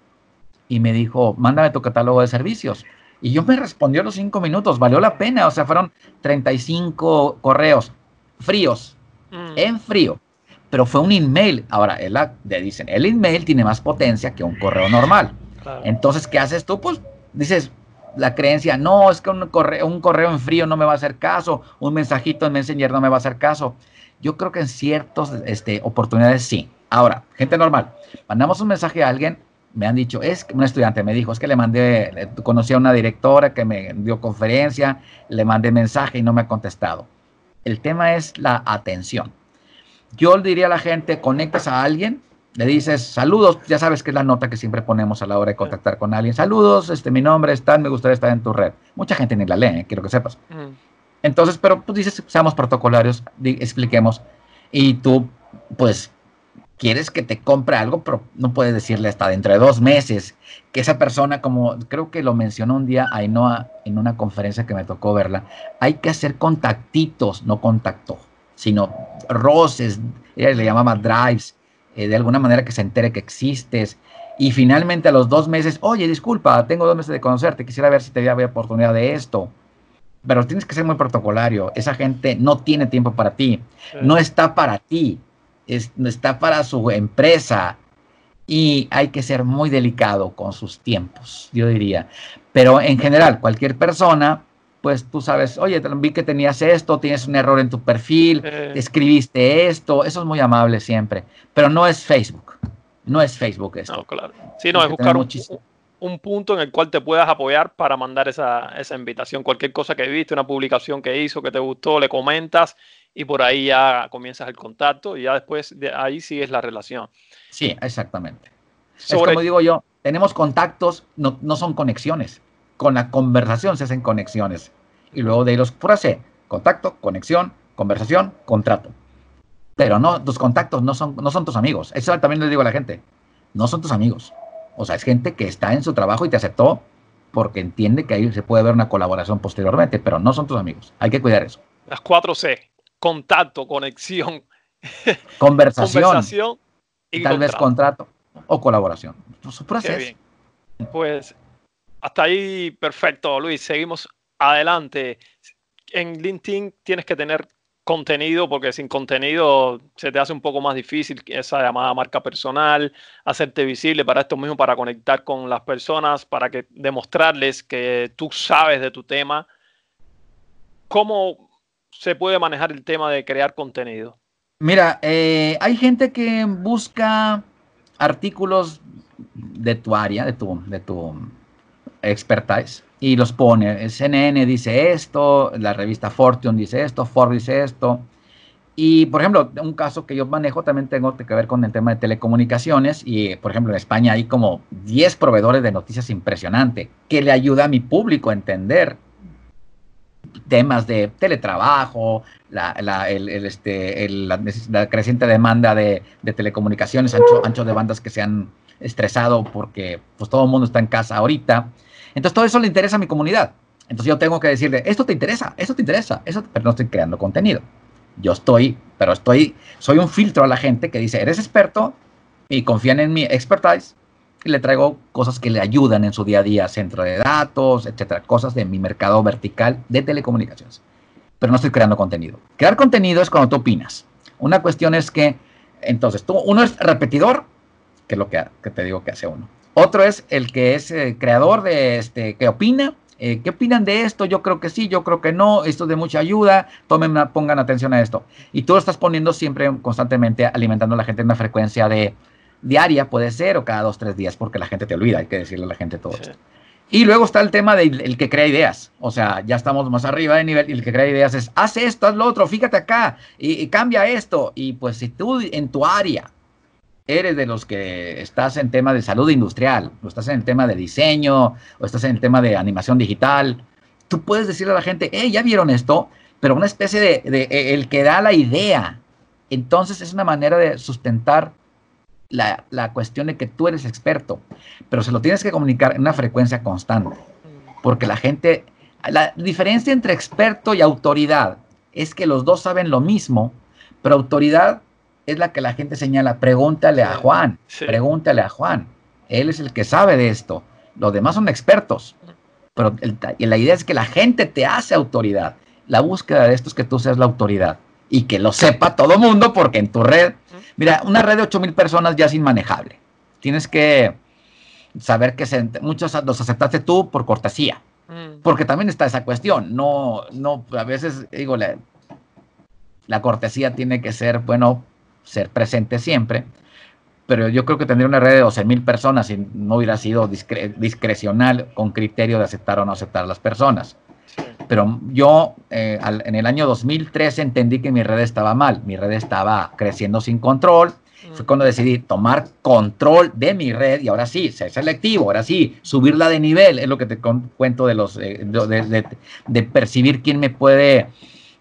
y me dijo, mándame tu catálogo de servicios. Y yo me respondió a los cinco minutos, valió la pena, o sea, fueron 35 correos fríos, mm. en frío pero fue un email. Ahora, le dicen, el email tiene más potencia que un correo normal. Entonces, ¿qué haces tú? Pues dices, la creencia, no, es que un correo, un correo en frío no me va a hacer caso, un mensajito en Messenger no me va a hacer caso. Yo creo que en ciertas este, oportunidades sí. Ahora, gente normal, mandamos un mensaje a alguien, me han dicho, es que un estudiante me dijo, es que le mandé, conocí a una directora que me dio conferencia, le mandé mensaje y no me ha contestado. El tema es la atención. Yo le diría a la gente, conectas a alguien, le dices saludos, ya sabes que es la nota que siempre ponemos a la hora de contactar con alguien. Saludos, este, mi nombre es tal, me gustaría estar en tu red. Mucha gente ni la lee, eh, quiero que sepas. Entonces, pero tú dices, seamos protocolarios, expliquemos. Y tú, pues, quieres que te compre algo, pero no puedes decirle hasta dentro de dos meses que esa persona, como creo que lo mencionó un día Ainhoa en una conferencia que me tocó verla, hay que hacer contactitos, no contacto sino roces, ella le llamaba drives, eh, de alguna manera que se entere que existes. Y finalmente a los dos meses, oye, disculpa, tengo dos meses de conocerte, quisiera ver si te había oportunidad de esto. Pero tienes que ser muy protocolario. Esa gente no tiene tiempo para ti. No está para ti. Es, está para su empresa. Y hay que ser muy delicado con sus tiempos, yo diría. Pero en general, cualquier persona pues tú sabes, oye, vi que tenías esto, tienes un error en tu perfil, escribiste esto, eso es muy amable siempre, pero no es Facebook, no es Facebook esto. No, claro. Sí, no, es buscar un, punto en el cual te puedas apoyar para mandar esa, esa invitación, cualquier cosa que viste, una publicación que hizo, que te gustó, le comentas y por ahí ya comienzas el contacto y ya después de ahí sigues la relación. Sí, exactamente. Es como digo yo, tenemos contactos, no, no son conexiones con la conversación se hacen conexiones. Y luego de ahí los frase, contacto, conexión, conversación, contrato. Pero no, tus contactos no son, no son tus amigos. Eso también le digo a la gente. No son tus amigos. O sea, es gente que está en su trabajo y te aceptó porque entiende que ahí se puede ver una colaboración posteriormente, pero no son tus amigos. Hay que cuidar eso. Las cuatro C. Contacto, conexión. Conversación. y tal vez contrato o colaboración. Pues, pues hasta ahí, perfecto, Luis. Seguimos adelante. En LinkedIn tienes que tener contenido, porque sin contenido se te hace un poco más difícil esa llamada marca personal, hacerte visible para esto mismo, para conectar con las personas, para que demostrarles que tú sabes de tu tema. ¿Cómo se puede manejar el tema de crear contenido? Mira, eh, hay gente que busca artículos de tu área, de tu, de tu expertise y los pone. CNN dice esto, la revista Fortune dice esto, Forbes dice esto. Y, por ejemplo, un caso que yo manejo también tengo que ver con el tema de telecomunicaciones y, por ejemplo, en España hay como 10 proveedores de noticias impresionante que le ayuda a mi público a entender temas de teletrabajo, la, este, la, creciente demanda de, telecomunicaciones, ancho, ancho, de bandas que se han estresado porque pues todo el mundo está en casa ahorita. Entonces todo eso le interesa a mi comunidad. Entonces yo tengo que decirle, esto te interesa, esto te interesa, eso, pero no estoy creando contenido. Yo estoy, pero estoy, soy un filtro a la gente que dice, eres experto y confían en mi expertise le traigo cosas que le ayudan en su día a día, centro de datos, etcétera, cosas de mi mercado vertical de telecomunicaciones. Pero no estoy creando contenido. Crear contenido es cuando tú opinas. Una cuestión es que, entonces, tú, uno es repetidor, que es lo que, te digo que hace uno. Otro es el que es eh, creador de este, que opina. Eh, ¿Qué opinan de esto? Yo creo que sí, yo creo que no. Esto es de mucha ayuda. Tomen, pongan atención a esto. Y tú lo estás poniendo siempre constantemente alimentando a la gente en una frecuencia de diaria, puede ser, o cada dos, tres días, porque la gente te olvida. Hay que decirle a la gente todo esto. Y luego está el tema del que crea ideas. O sea, ya estamos más arriba de nivel y el que crea ideas es, haz esto, haz lo otro, fíjate acá y cambia esto. Y pues si tú en tu área eres de los que estás en tema de salud industrial, o estás en el tema de diseño, o estás en el tema de animación digital, tú puedes decirle a la gente, hey, ya vieron esto, pero una especie de, e, el que da la idea. Entonces es una manera de sustentar la, la, cuestión de que tú eres experto, pero se lo tienes que comunicar en una frecuencia constante, porque la gente, la diferencia entre experto y autoridad es que los dos saben lo mismo, pero autoridad es la que la gente señala. Pregúntale a Juan, pregúntale a Juan. Él es el que sabe de esto. Los demás son expertos. Pero la idea es que la gente te hace autoridad. La búsqueda de esto es que tú seas la autoridad y que lo sepa todo mundo porque en tu red, mira, una red de 8 mil personas ya es inmanejable. Tienes que saber que muchos los aceptaste tú por cortesía. Mm. Porque también está esa cuestión. No, no, a veces digo, la, la cortesía tiene que ser, bueno, ser presente siempre, pero yo creo que tendría una red de 12 mil personas si no hubiera sido discrecional con criterio de aceptar o no aceptar a las personas. Pero yo eh, en el año 2013 entendí que mi red estaba mal, mi red estaba creciendo sin control. Fue cuando decidí tomar control de mi red y ahora sí, ser selectivo, ahora sí, subirla de nivel, es lo que te cuento de los eh, de percibir quién me puede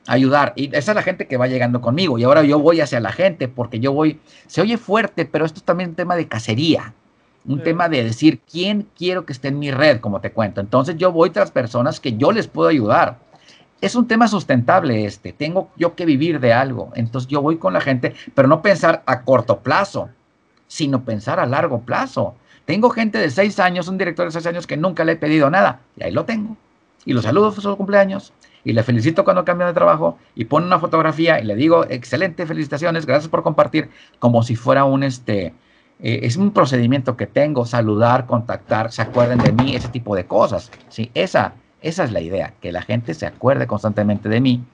ayudar. Y esa es la gente que va llegando conmigo. Y ahora yo voy hacia la gente porque yo voy, se oye fuerte, pero esto es también un tema de cacería. Un tema de decir quién quiero que esté en mi red, como te cuento. Entonces yo voy tras personas que yo les puedo ayudar. Es un tema sustentable este. Tengo yo que vivir de algo. Entonces yo voy con la gente, pero no pensar a corto plazo, sino pensar a largo plazo. Tengo gente de seis años, un director de seis años que nunca le he pedido nada. Y ahí lo tengo. Y los saludo por su cumpleaños y le felicito cuando cambia de trabajo y pone una fotografía y le digo, excelente, felicitaciones, gracias por compartir, como si fuera un, este, eh, es un procedimiento que tengo, saludar, contactar, se acuerden de mí, ese tipo de cosas. Sí, esa, esa es la idea, que la gente se acuerde constantemente de mí,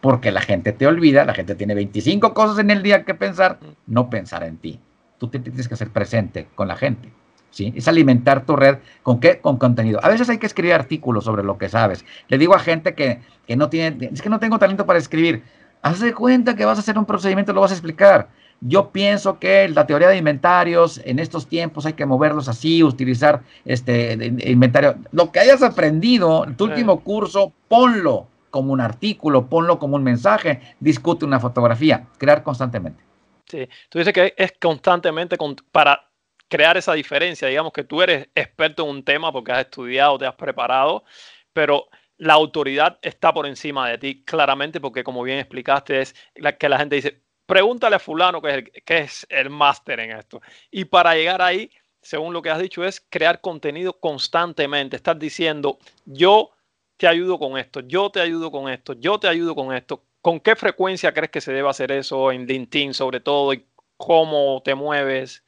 porque la gente te olvida, la gente tiene 25 cosas en el día que pensar, no pensar en ti. Tú te tienes que hacer presente con la gente. ¿sí? Es alimentar tu red con qué? Con contenido. A veces hay que escribir artículos sobre lo que sabes. Le digo a gente que, no tiene, es que no tengo talento para escribir. Haz de cuenta que vas a hacer un procedimiento, lo vas a explicar. Yo pienso que la teoría de inventarios en estos tiempos hay que moverlos así, utilizar este inventario. Lo que hayas aprendido en tu último curso, ponlo como un artículo, ponlo como un mensaje, discute una fotografía, crear constantemente. Sí, tú dices que es constantemente para crear esa diferencia. Digamos que tú eres experto en un tema porque has estudiado, te has preparado, pero la autoridad está por encima de ti, claramente, porque como bien explicaste, es la, que la gente dice, pregúntale a fulano que es el, que es el máster en esto. Y para llegar ahí, según lo que has dicho, es crear contenido constantemente, estar diciendo, yo te ayudo con esto, yo te ayudo con esto, yo te ayudo con esto. ¿Con qué frecuencia crees que se debe hacer eso en LinkedIn sobre todo y cómo te mueves?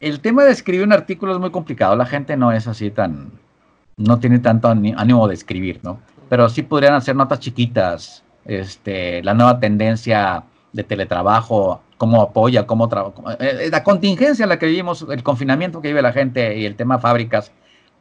el tema de escribir un artículo es muy complicado. La gente no es así tan, no tiene tanto ánimo de escribir, ¿no? Pero sí podrían hacer notas chiquitas, este, la nueva tendencia de teletrabajo, cómo apoya, cómo trabaja, eh, la contingencia en la que vivimos, el confinamiento que vive la gente y el tema fábricas,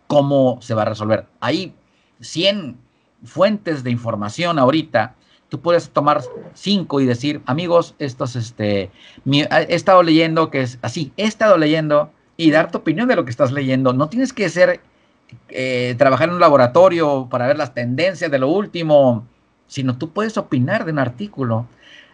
cómo se va a resolver. Hay 100 fuentes de información ahorita tú puedes tomar cinco y decir, amigos, estos, este, he estado leyendo que es así, he estado leyendo y dar tu opinión de lo que estás leyendo. No tienes que ser, eh, trabajar en un laboratorio para ver las tendencias de lo último, sino tú puedes opinar de un artículo.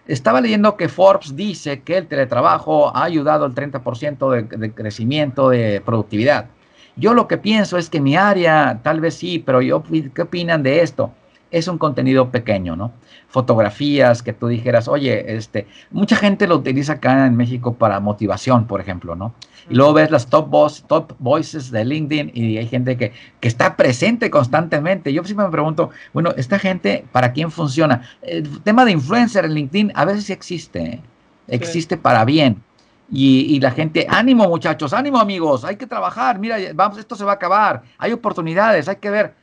Estaba leyendo que Forbes dice que el teletrabajo ha ayudado al 30% de, de crecimiento de productividad. Yo lo que pienso es que mi área, tal vez sí, pero yo, ¿qué opinan de esto? Es un contenido pequeño, ¿no? Fotografías que tú dijeras, oye, este, mucha gente lo utiliza acá en México para motivación, por ejemplo, ¿no? Y luego ves las top, voice, top voices de LinkedIn y hay gente que, que, está presente constantemente. Yo siempre me pregunto, bueno, ¿esta gente para quién funciona? El tema de influencer en LinkedIn a veces sí existe, existe para bien. Y, y, la gente, ánimo muchachos, ánimo amigos, hay que trabajar, mira, vamos, esto se va a acabar, hay oportunidades, hay que ver.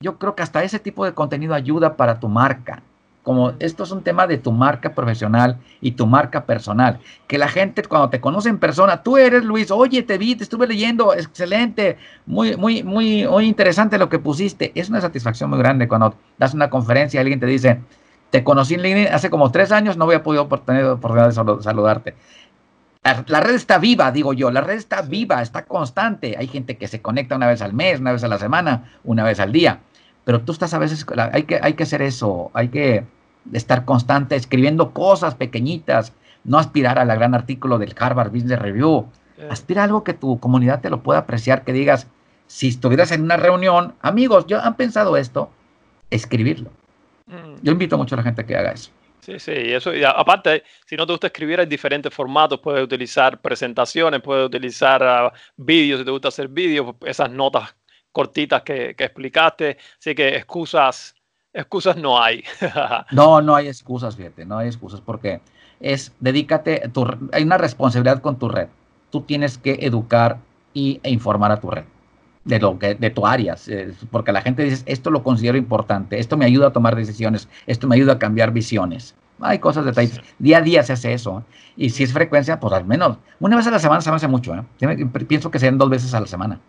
Yo creo que hasta ese tipo de contenido ayuda para tu marca como esto es un tema de tu marca profesional y tu marca personal. Que la gente cuando te conoce en persona, tú eres Luis, oye, te vi, te estuve leyendo, excelente, muy, muy, muy, muy interesante lo que pusiste. Es una satisfacción muy grande cuando das una conferencia y alguien te dice, te conocí en LinkedIn hace como tres años, no había podido tener oportunidad de saludarte. La red está viva, digo yo, la red está viva, está constante. Hay gente que se conecta una vez al mes, una vez a la semana, una vez al día pero tú estás a veces, hay que, hay que hacer eso, hay que estar constante escribiendo cosas pequeñitas, no aspirar a la gran artículo del Harvard Business Review, aspira a algo que tu comunidad te lo pueda apreciar, que digas, si estuvieras en una reunión, amigos, ¿yo han pensado esto? Escribirlo. Mm. Yo invito mucho a la gente a que haga eso. Sí, sí, eso, y aparte, si no te gusta escribir, hay diferentes formatos, puedes utilizar presentaciones, puedes utilizar uh, vídeos, si te gusta hacer vídeos, esas notas cortitas que, que explicaste. Así que excusas, excusas no hay. no, no hay excusas, fíjate, no hay excusas porque es, dedícate, tu, hay una responsabilidad con tu red. Tú tienes que educar y, e informar a tu red de lo que de tu área, porque la gente dice, esto lo considero importante, esto me ayuda a tomar decisiones, esto me ayuda a cambiar visiones. Hay cosas, detalles. Día a día se hace eso. Y si es frecuencia, pues al menos una vez a la semana se me hace mucho. ¿eh? Pienso que sean dos veces a la semana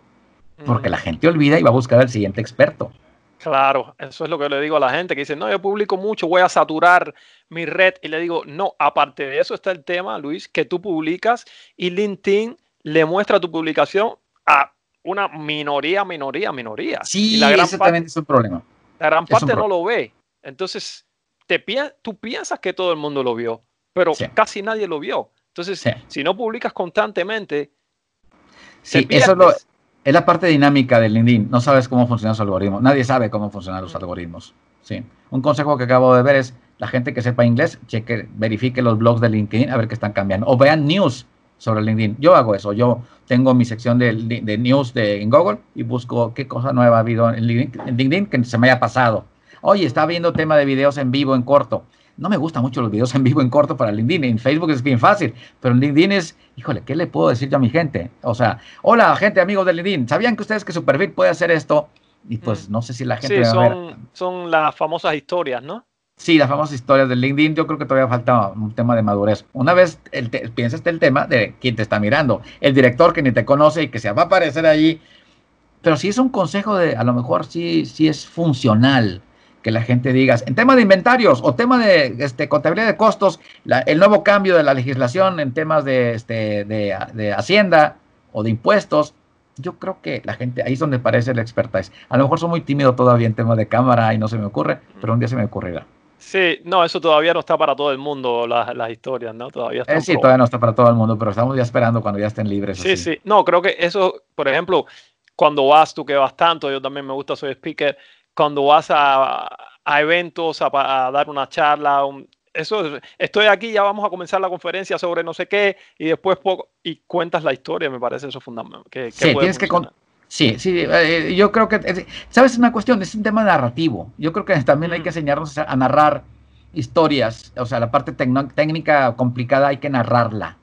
porque la gente olvida y va a buscar al siguiente experto. Claro, eso es lo que le digo a la gente que dice, no, yo publico mucho, voy a saturar mi red. Y le digo, no, aparte de eso está el tema, Luis, que tú publicas y LinkedIn le muestra tu publicación a una minoría, minoría, minoría. Sí, la gran ese parte, también es un problema. La gran parte no lo ve. Entonces, te, tú piensas que todo el mundo lo vio, pero casi nadie lo vio. Entonces, si no publicas constantemente, sí, eso es lo es la parte dinámica del LinkedIn. No sabes cómo funcionan los algoritmos. Nadie sabe cómo funcionan los algoritmos. Sí. Un consejo que acabo de ver es la gente que sepa inglés, cheque, verifique los blogs de LinkedIn a ver qué están cambiando. O vean news sobre LinkedIn. Yo hago eso. Yo tengo mi sección de, news de, en Google y busco qué cosa nueva ha habido en LinkedIn, que se me haya pasado. Oye, está viendo tema de videos en vivo, en corto. No me gustan mucho los videos en vivo en corto para LinkedIn. En Facebook es bien fácil, pero en LinkedIn es, híjole, ¿qué le puedo decir yo a mi gente? O sea, hola, gente, amigos de LinkedIn, ¿sabían que ustedes que su perfil puede hacer esto? Y pues mm. no sé si la gente. Sí, son, son las famosas historias, ¿no? Sí, las famosas historias del LinkedIn, yo creo que todavía falta un tema de madurez. Una vez el piensas el tema de quién te está mirando, el director que ni te conoce y que se va a aparecer allí, pero si es un consejo de, a lo mejor sí, sí es funcional que la gente diga, en tema de inventarios o tema de este, contabilidad de costos, el nuevo cambio de la legislación en temas de, este, de, hacienda o de impuestos, yo creo que la gente, ahí es donde parece la expertise. A lo mejor soy muy tímido todavía en tema de cámara y no se me ocurre, pero un día se me ocurrirá. Sí, no, eso todavía no está para todo el mundo, las, historias, ¿no? Todavía eh, sí, todavía no está para todo el mundo, pero estamos ya esperando cuando ya estén libres. Sí, sí, no, creo que eso, por ejemplo, cuando vas, tú que vas tanto, yo también me gusta, soy speaker, cuando vas a, eventos, a, dar una charla, eso, estoy aquí, ya vamos a comenzar la conferencia sobre no sé qué, y después poco, y cuentas la historia, me parece eso fundamental. Que, sí, tienes que Sí, sí, eh, yo creo que, ¿sabes? Es una cuestión, es un tema narrativo. Yo creo que también hay que enseñarnos a narrar historias, o sea, la parte técnica complicada hay que narrarla,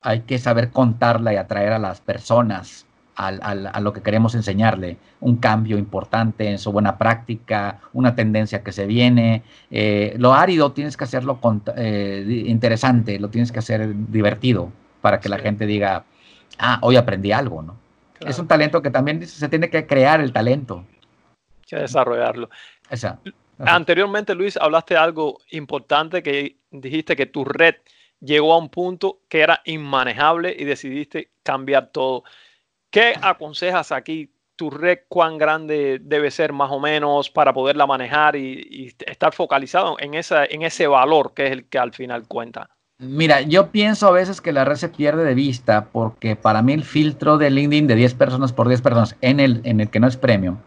hay que saber contarla y atraer a las personas a lo que queremos enseñarle, un cambio importante en su buena práctica, una tendencia que se viene. Eh, lo árido tienes que hacerlo eh, interesante, lo tienes que hacer divertido para que la gente diga, ah, hoy aprendí algo, ¿no? Es un talento que también se tiene que crear el talento. Hay que desarrollarlo. Anteriormente, Luis, hablaste de algo importante que dijiste que tu red llegó a un punto que era inmanejable y decidiste cambiar todo. ¿Qué aconsejas aquí? ¿Tu red cuán grande debe ser más o menos para poderla manejar y, estar focalizado en, esa, en ese valor que es el que al final cuenta? Mira, yo pienso a veces que la red se pierde de vista porque para mí el filtro de LinkedIn de 10 personas por 10 personas en el, en el que no es premium,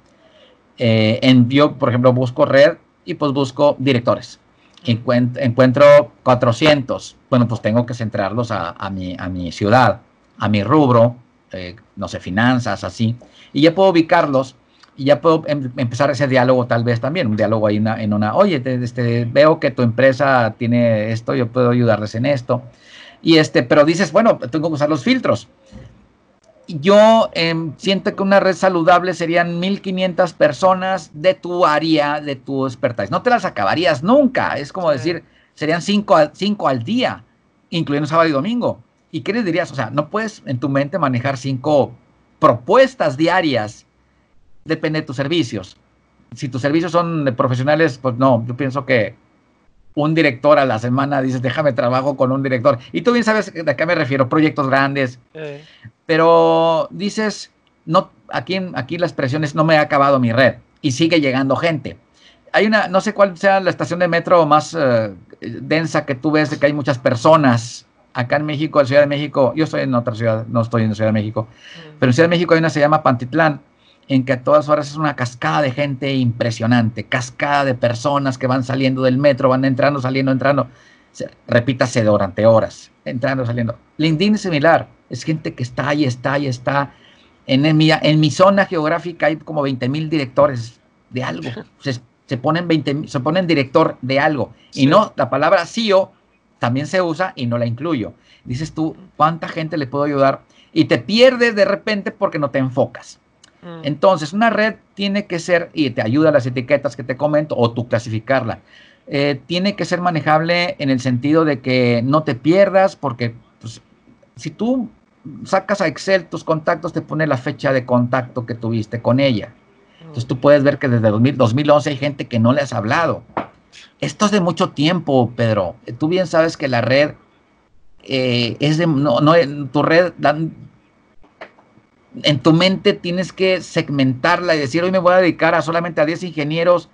eh, en, yo, por ejemplo, busco red y pues busco directores. encuentro 400, bueno, pues tengo que centrarlos a, mi, a mi ciudad, a mi rubro, eh, no sé, finanzas, así, y ya puedo ubicarlos y ya puedo em, empezar ese diálogo tal vez también, un diálogo ahí en una, oye, este, veo que tu empresa tiene esto, yo puedo ayudarles en esto. Y este, pero dices, bueno, tengo que usar los filtros. Yo em, siento que una red saludable serían 1500 personas de tu área, de tu expertise. No te las acabarías nunca. Es como decir, serían 5 cinco al día, incluyendo sábado y domingo. ¿Y qué les dirías? O sea, no puedes en tu mente manejar cinco propuestas diarias depende de tus servicios. Si tus servicios son de profesionales, pues no, yo pienso que un director a la semana dices, déjame trabajo con un director. Y tú bien sabes de qué me refiero, proyectos grandes. Pero dices, no, aquí, aquí la expresión es, no me ha acabado mi red y sigue llegando gente. Hay una, no sé cuál sea la estación de metro más eh, densa que tú ves, de que hay muchas personas. Acá en México, en Ciudad de México, yo estoy en otra ciudad, no estoy en Ciudad de México, mm. pero en Ciudad de México hay una se llama Pantitlán en que a todas horas es una cascada de gente impresionante, cascada de personas que van saliendo del metro, van entrando, saliendo, entrando. repítase durante horas, entrando, saliendo. LinkedIn es similar, es gente que está y está y está. En, mi, en mi zona geográfica hay como 20 mil directores de algo. Se, ponen 20, se ponen director de algo. Y no, la palabra CEO también se usa y no la incluyo. Dices tú, ¿cuánta gente le puedo ayudar? Y te pierdes de repente porque no te enfocas. Mm. Entonces, una red tiene que ser, y te ayuda las etiquetas que te comento, o tú clasificarla, eh, tiene que ser manejable en el sentido de que no te pierdas, porque pues, si tú sacas a Excel tus contactos, te pone la fecha de contacto que tuviste con ella. Entonces tú puedes ver que desde 2011 hay gente que no le has hablado. Esto es de mucho tiempo, Pedro. Tú bien sabes que la red eh, es de, no, no, tu red en tu mente tienes que segmentarla y decir, hoy me voy a dedicar a solamente a 10 ingenieros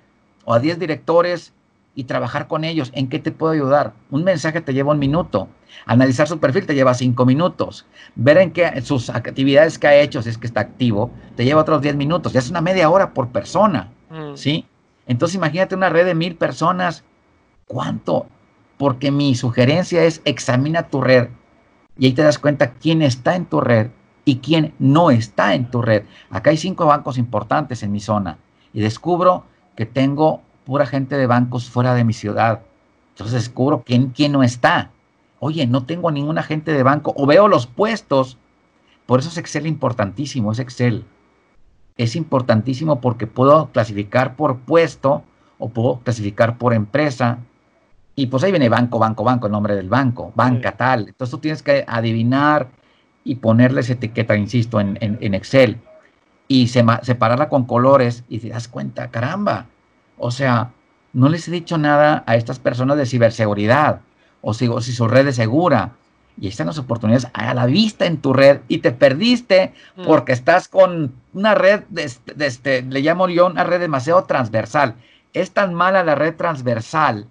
o a 10 directores y trabajar con ellos. ¿En qué te puedo ayudar? Un mensaje te lleva un minuto. Analizar su perfil te lleva cinco minutos. Ver en qué sus actividades que ha hecho, si es que está activo, te lleva otros 10 minutos. Ya es una media hora por persona. Mm. ¿Sí? Entonces imagínate una red de mil personas. ¿Cuánto? Porque mi sugerencia es examina tu red y ahí te das cuenta quién está en tu red y quién no está en tu red. Acá hay cinco bancos importantes en mi zona y descubro que tengo pura gente de bancos fuera de mi ciudad. Entonces descubro quién, quién no está. Oye, no tengo ninguna gente de banco o veo los puestos. Por eso es Excel importantísimo, es Excel. Es importantísimo porque puedo clasificar por puesto o puedo clasificar por empresa. Y pues ahí viene banco, banco, banco, el nombre del banco, banca tal. Entonces tú tienes que adivinar y ponerles etiqueta, insisto, en, Excel y separarla con colores y te das cuenta, caramba, o sea, no les he dicho nada a estas personas de ciberseguridad o si, si su red es segura. Y están las oportunidades a la vista en tu red y te perdiste mm. porque estás con una red, de, de este, le llamo yo una red demasiado transversal. Es tan mala la red transversal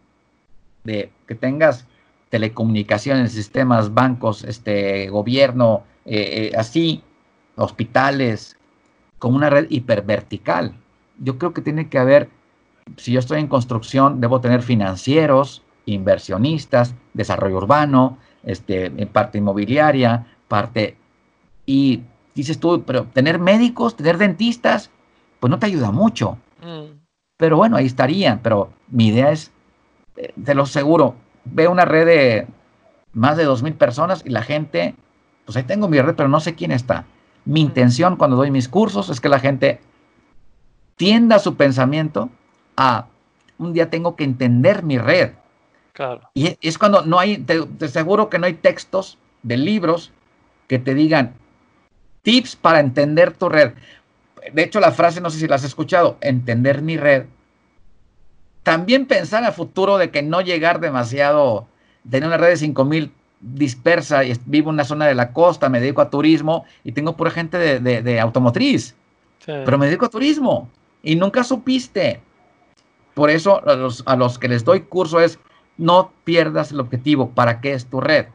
de que tengas telecomunicaciones, sistemas, bancos, este, gobierno, eh, eh, así, hospitales, como una red hipervertical. Yo creo que tiene que haber, si yo estoy en construcción, debo tener financieros, inversionistas, desarrollo urbano, este, parte inmobiliaria, parte... Y dices tú, pero tener médicos, tener dentistas, pues no te ayuda mucho. Mm. Pero bueno, ahí estarían. Pero mi idea es, eh, te lo seguro, veo una red de más de dos mil personas y la gente, pues ahí tengo mi red, pero no sé quién está. Mi intención cuando doy mis cursos es que la gente tienda su pensamiento a un día tengo que entender mi red. Claro. Y es cuando no hay, te, te aseguro que no hay textos de libros que te digan tips para entender tu red. De hecho, la frase, no sé si la has escuchado, entender mi red también pensar a futuro de que no llegar demasiado, tener una red de 5000 dispersa y vivo en una zona de la costa, me dedico a turismo y tengo pura gente de, automotriz, pero me dedico a turismo y nunca supiste. Por eso a los, a los que les doy curso es, no pierdas el objetivo, ¿para qué es tu red?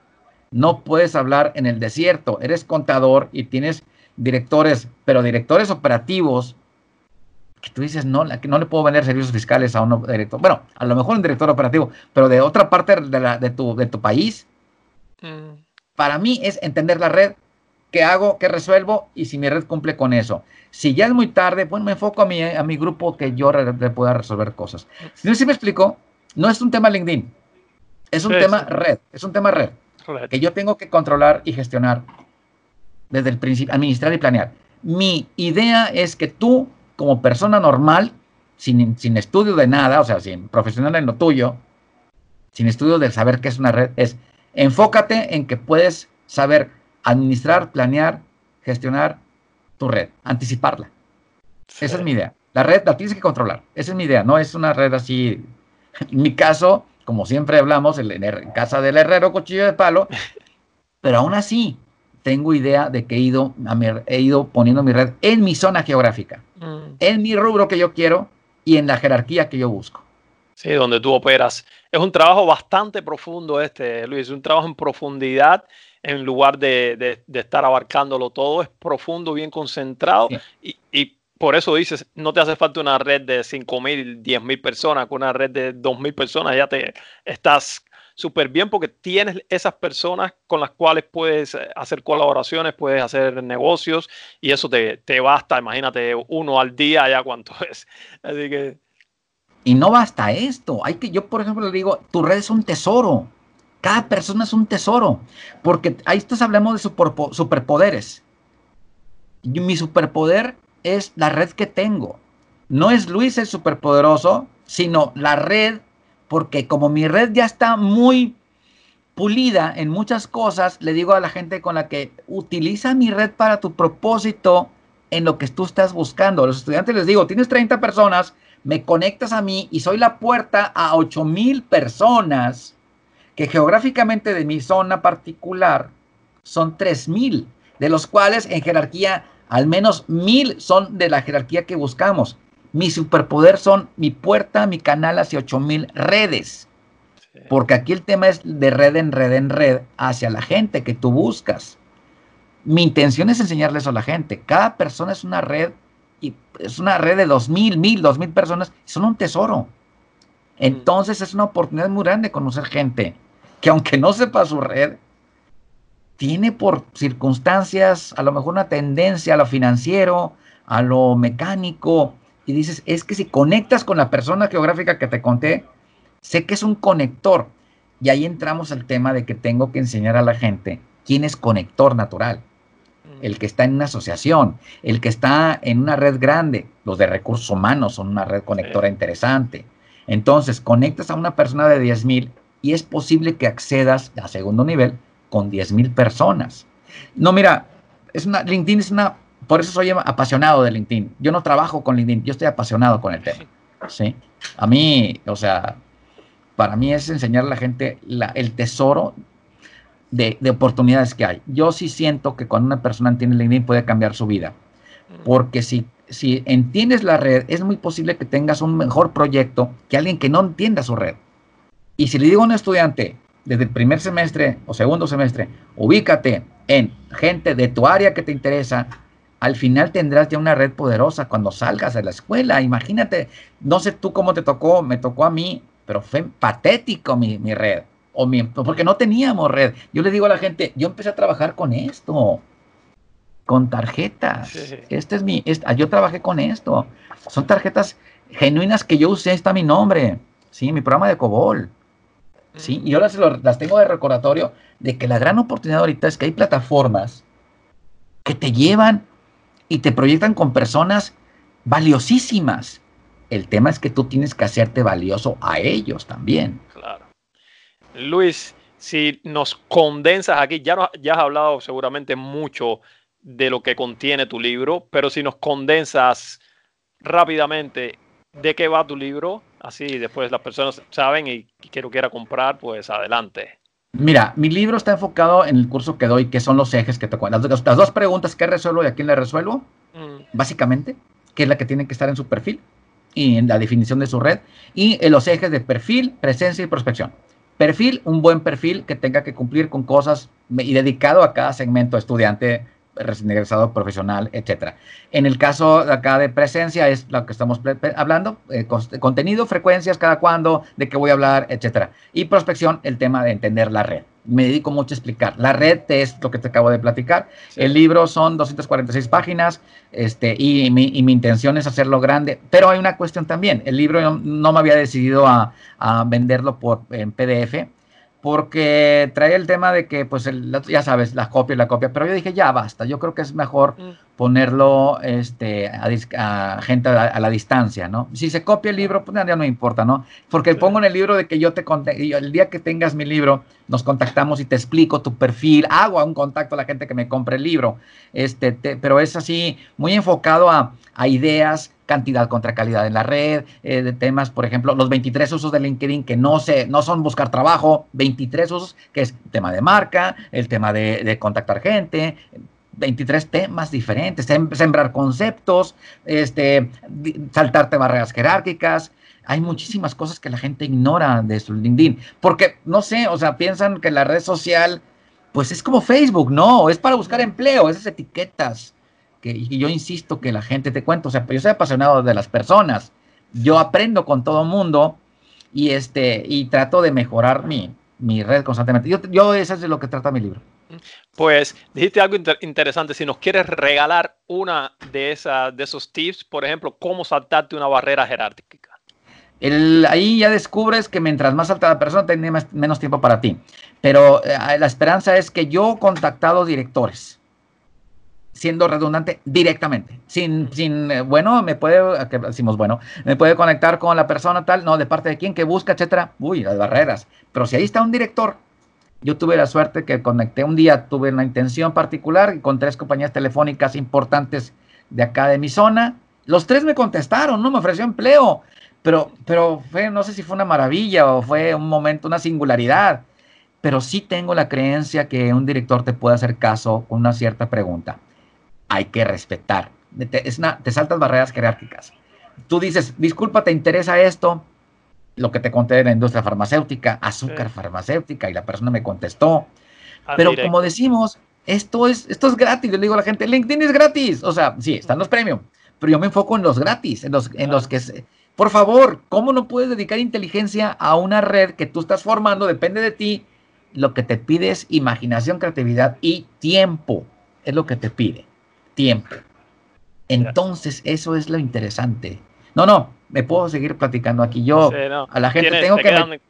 No puedes hablar en el desierto, eres contador y tienes directores, pero directores operativos que tú dices, no, que no le puedo vender servicios fiscales a un director, bueno, a lo mejor un director operativo, pero de otra parte de, la, de, tu, de tu país. Mm. Para mí es entender la red, qué hago, qué resuelvo y si mi red cumple con eso. Si ya es muy tarde, pues me enfoco a mi, a mi grupo que yo le pueda resolver cosas. Si no, si me explico, no es un tema LinkedIn, es un tema red, es un tema red, que yo tengo que controlar y gestionar desde el principio, administrar y planear. Mi idea es que tú como persona normal, sin, sin estudio de nada, o sea, sin profesional en lo tuyo, sin estudio de saber qué es una red, es enfócate en que puedes saber administrar, planear, gestionar tu red, anticiparla. Esa es mi idea. La red la tienes que controlar. Esa es mi idea. No es una red así. En mi caso, como siempre hablamos, en casa del herrero, cuchillo de palo. Pero aún así, tengo idea de que he ido, he ido poniendo mi red en mi zona geográfica, mm. en mi rubro que yo quiero y en la jerarquía que yo busco. Sí, donde tú operas. Es un trabajo bastante profundo este, Luis, un trabajo en profundidad en lugar de, estar abarcándolo todo, es profundo, bien concentrado y, y, por eso dices, no te hace falta una red de 5 mil, 10 mil personas, con una red de 2 mil personas ya te estás súper bien porque tienes esas personas con las cuales puedes eh, hacer colaboraciones, puedes hacer negocios y eso te, te basta. Imagínate uno al día ya cuánto es. Así que. Y no basta esto. Hay que, yo, por ejemplo, le digo, tu red es un tesoro. Cada persona es un tesoro. Porque ahí estás hablando de superpoderes. Mi superpoder es la red que tengo. No es Luis el superpoderoso, sino la red porque como mi red ya está muy pulida en muchas cosas, le digo a la gente con la que utiliza mi red para tu propósito en lo que tú estás buscando. A los estudiantes les digo, tienes 30 personas, me conectas a mí y soy la puerta a 8 mil personas que geográficamente de mi zona particular son 3 mil, de los cuales en jerarquía al menos mil son de la jerarquía que buscamos. Mi superpoder son mi puerta, mi canal hacia 8000 redes. Porque aquí el tema es de red en red en red hacia la gente que tú buscas. Mi intención es enseñarles a la gente. Cada persona es una red y es una red de 2000, 1000, 2000 personas. Son un tesoro. Entonces es una oportunidad muy grande conocer gente que aunque no sepa su red, tiene por circunstancias a lo mejor una tendencia a lo financiero, a lo mecánico, y dices, es que si conectas con la persona geográfica que te conté, sé que es un conector. Y ahí entramos al tema de que tengo que enseñar a la gente quién es conector natural. Mm. El que está en una asociación, el que está en una red grande, los de recursos humanos son una red conectora interesante. Entonces, conectas a una persona de 10 mil y es posible que accedas a segundo nivel con 10 mil personas. No, mira, es una, LinkedIn es una por eso soy apasionado de LinkedIn. Yo no trabajo con LinkedIn, yo estoy apasionado con el tema. ¿sí? A mí, o sea, para mí es enseñar a la gente el tesoro de, oportunidades que hay. Yo sí siento que cuando una persona entiende LinkedIn puede cambiar su vida. Porque si, si entiendes la red, es muy posible que tengas un mejor proyecto que alguien que no entienda su red. Y si le digo a un estudiante desde el primer semestre o segundo semestre, ubícate en gente de tu área que te interesa, al final tendrás ya una red poderosa cuando salgas de la escuela. Imagínate, no sé tú cómo te tocó, me tocó a mí, pero fue patético mi, red. O mi, porque no teníamos red. Yo le digo a la gente, yo empecé a trabajar con esto, con tarjetas. Este es mi, yo trabajé con esto. Son tarjetas genuinas que yo usé, está mi nombre, ¿sí? Mi programa de COBOL. ¿sí? Y ahora las tengo de recordatorio de que la gran oportunidad ahorita es que hay plataformas que te llevan y te proyectan con personas valiosísimas. El tema es que tú tienes que hacerte valioso a ellos también. Claro. Luis, si nos condensas aquí, ya, ya has hablado seguramente mucho de lo que contiene tu libro, pero si nos condensas rápidamente de qué va tu libro, Así después las personas saben y quiero quiera comprar, pues adelante. Mira, mi libro está enfocado en el curso que doy, que son los ejes que te cuento. Las, las, dos preguntas, ¿qué resuelvo y a quién le resuelvo? Mm. Básicamente, que es la que tiene que estar en su perfil y en la definición de su red. Y en los ejes de perfil, presencia y prospección. Perfil, un buen perfil que tenga que cumplir con cosas y dedicado a cada segmento estudiante, recién egresado, profesional, etcétera. En el caso acá de presencia es lo que estamos hablando, eh, contenido, frecuencias, cada cuándo, de qué voy a hablar, etcétera. Y prospección, el tema de entender la red. Me dedico mucho a explicar. La red es lo que te acabo de platicar. El libro son 246 páginas este, y, mi, intención es hacerlo grande. Pero hay una cuestión también. El libro no, me había decidido a, a venderlo por, en PDF porque trae el tema de que, pues, ya sabes, la copia y la copia, pero yo dije, ya basta, yo creo que es mejor mm. ponerlo este, a, gente a, la distancia, ¿no? Si se copia el libro, pues ya no importa, ¿no? Porque pongo en el libro de que yo te conté, el día que tengas mi libro, nos contactamos y te explico tu perfil, hago un contacto a la gente que me compre el libro, este, pero es así, muy enfocado a, a ideas cantidad contra calidad en la red, eh, de temas, por ejemplo, los 23 usos de LinkedIn que no, se, no son buscar trabajo, 23 usos que es tema de marca, el tema de, contactar gente, 23 temas diferentes, sembrar conceptos, este, saltarte barreras jerárquicas. Hay muchísimas cosas que la gente ignora de su LinkedIn, porque no sé, o sea, piensan que la red social, pues es como Facebook, no, es para buscar empleo, esas etiquetas y yo insisto que la gente te cuenta, o sea, yo soy apasionado de las personas, yo aprendo con todo mundo y, este, y trato de mejorar mi, mi red constantemente. Yo, yo eso es de lo que trata mi libro. Pues dijiste algo interesante. Si nos quieres regalar una de, esas, de esos tips, por ejemplo, cómo saltarte una barrera jerárquica. El, ahí ya descubres que mientras más alta la persona, tiene menos tiempo para ti. Pero eh, la esperanza es que yo he contactado directores siendo redundante directamente, sin, sin, eh, bueno, me puede, que decimos, bueno, me puede conectar con la persona tal, no, de parte de quién, que busca, etcétera, uy, las barreras, pero si ahí está un director, yo tuve la suerte que conecté un día, tuve una intención particular con tres compañías telefónicas importantes de acá de mi zona, los tres me contestaron, no me ofreció empleo, pero, pero fue, no sé si fue una maravilla o fue un momento, una singularidad, pero sí tengo la creencia que un director te puede hacer caso con una cierta pregunta hay que respetar. Te, es te saltas barreras jerárquicas. Tú dices, disculpa, ¿te interesa esto? Lo que te conté de la industria farmacéutica, azúcar farmacéutica, y la persona me contestó. Ah, Pero como decimos, esto es, esto es gratis. Yo le digo a la gente, LinkedIn es gratis. O sea, sí, están los premium, pero yo me enfoco en los gratis, en los, en los que... por favor, ¿cómo no puedes dedicar inteligencia a una red que tú estás formando? Depende de ti. Lo que te pide es imaginación, creatividad y tiempo. Es lo que te pide tiempo. Entonces, eso es lo interesante. No, no, me puedo seguir platicando aquí. Yo a la gente tengo que...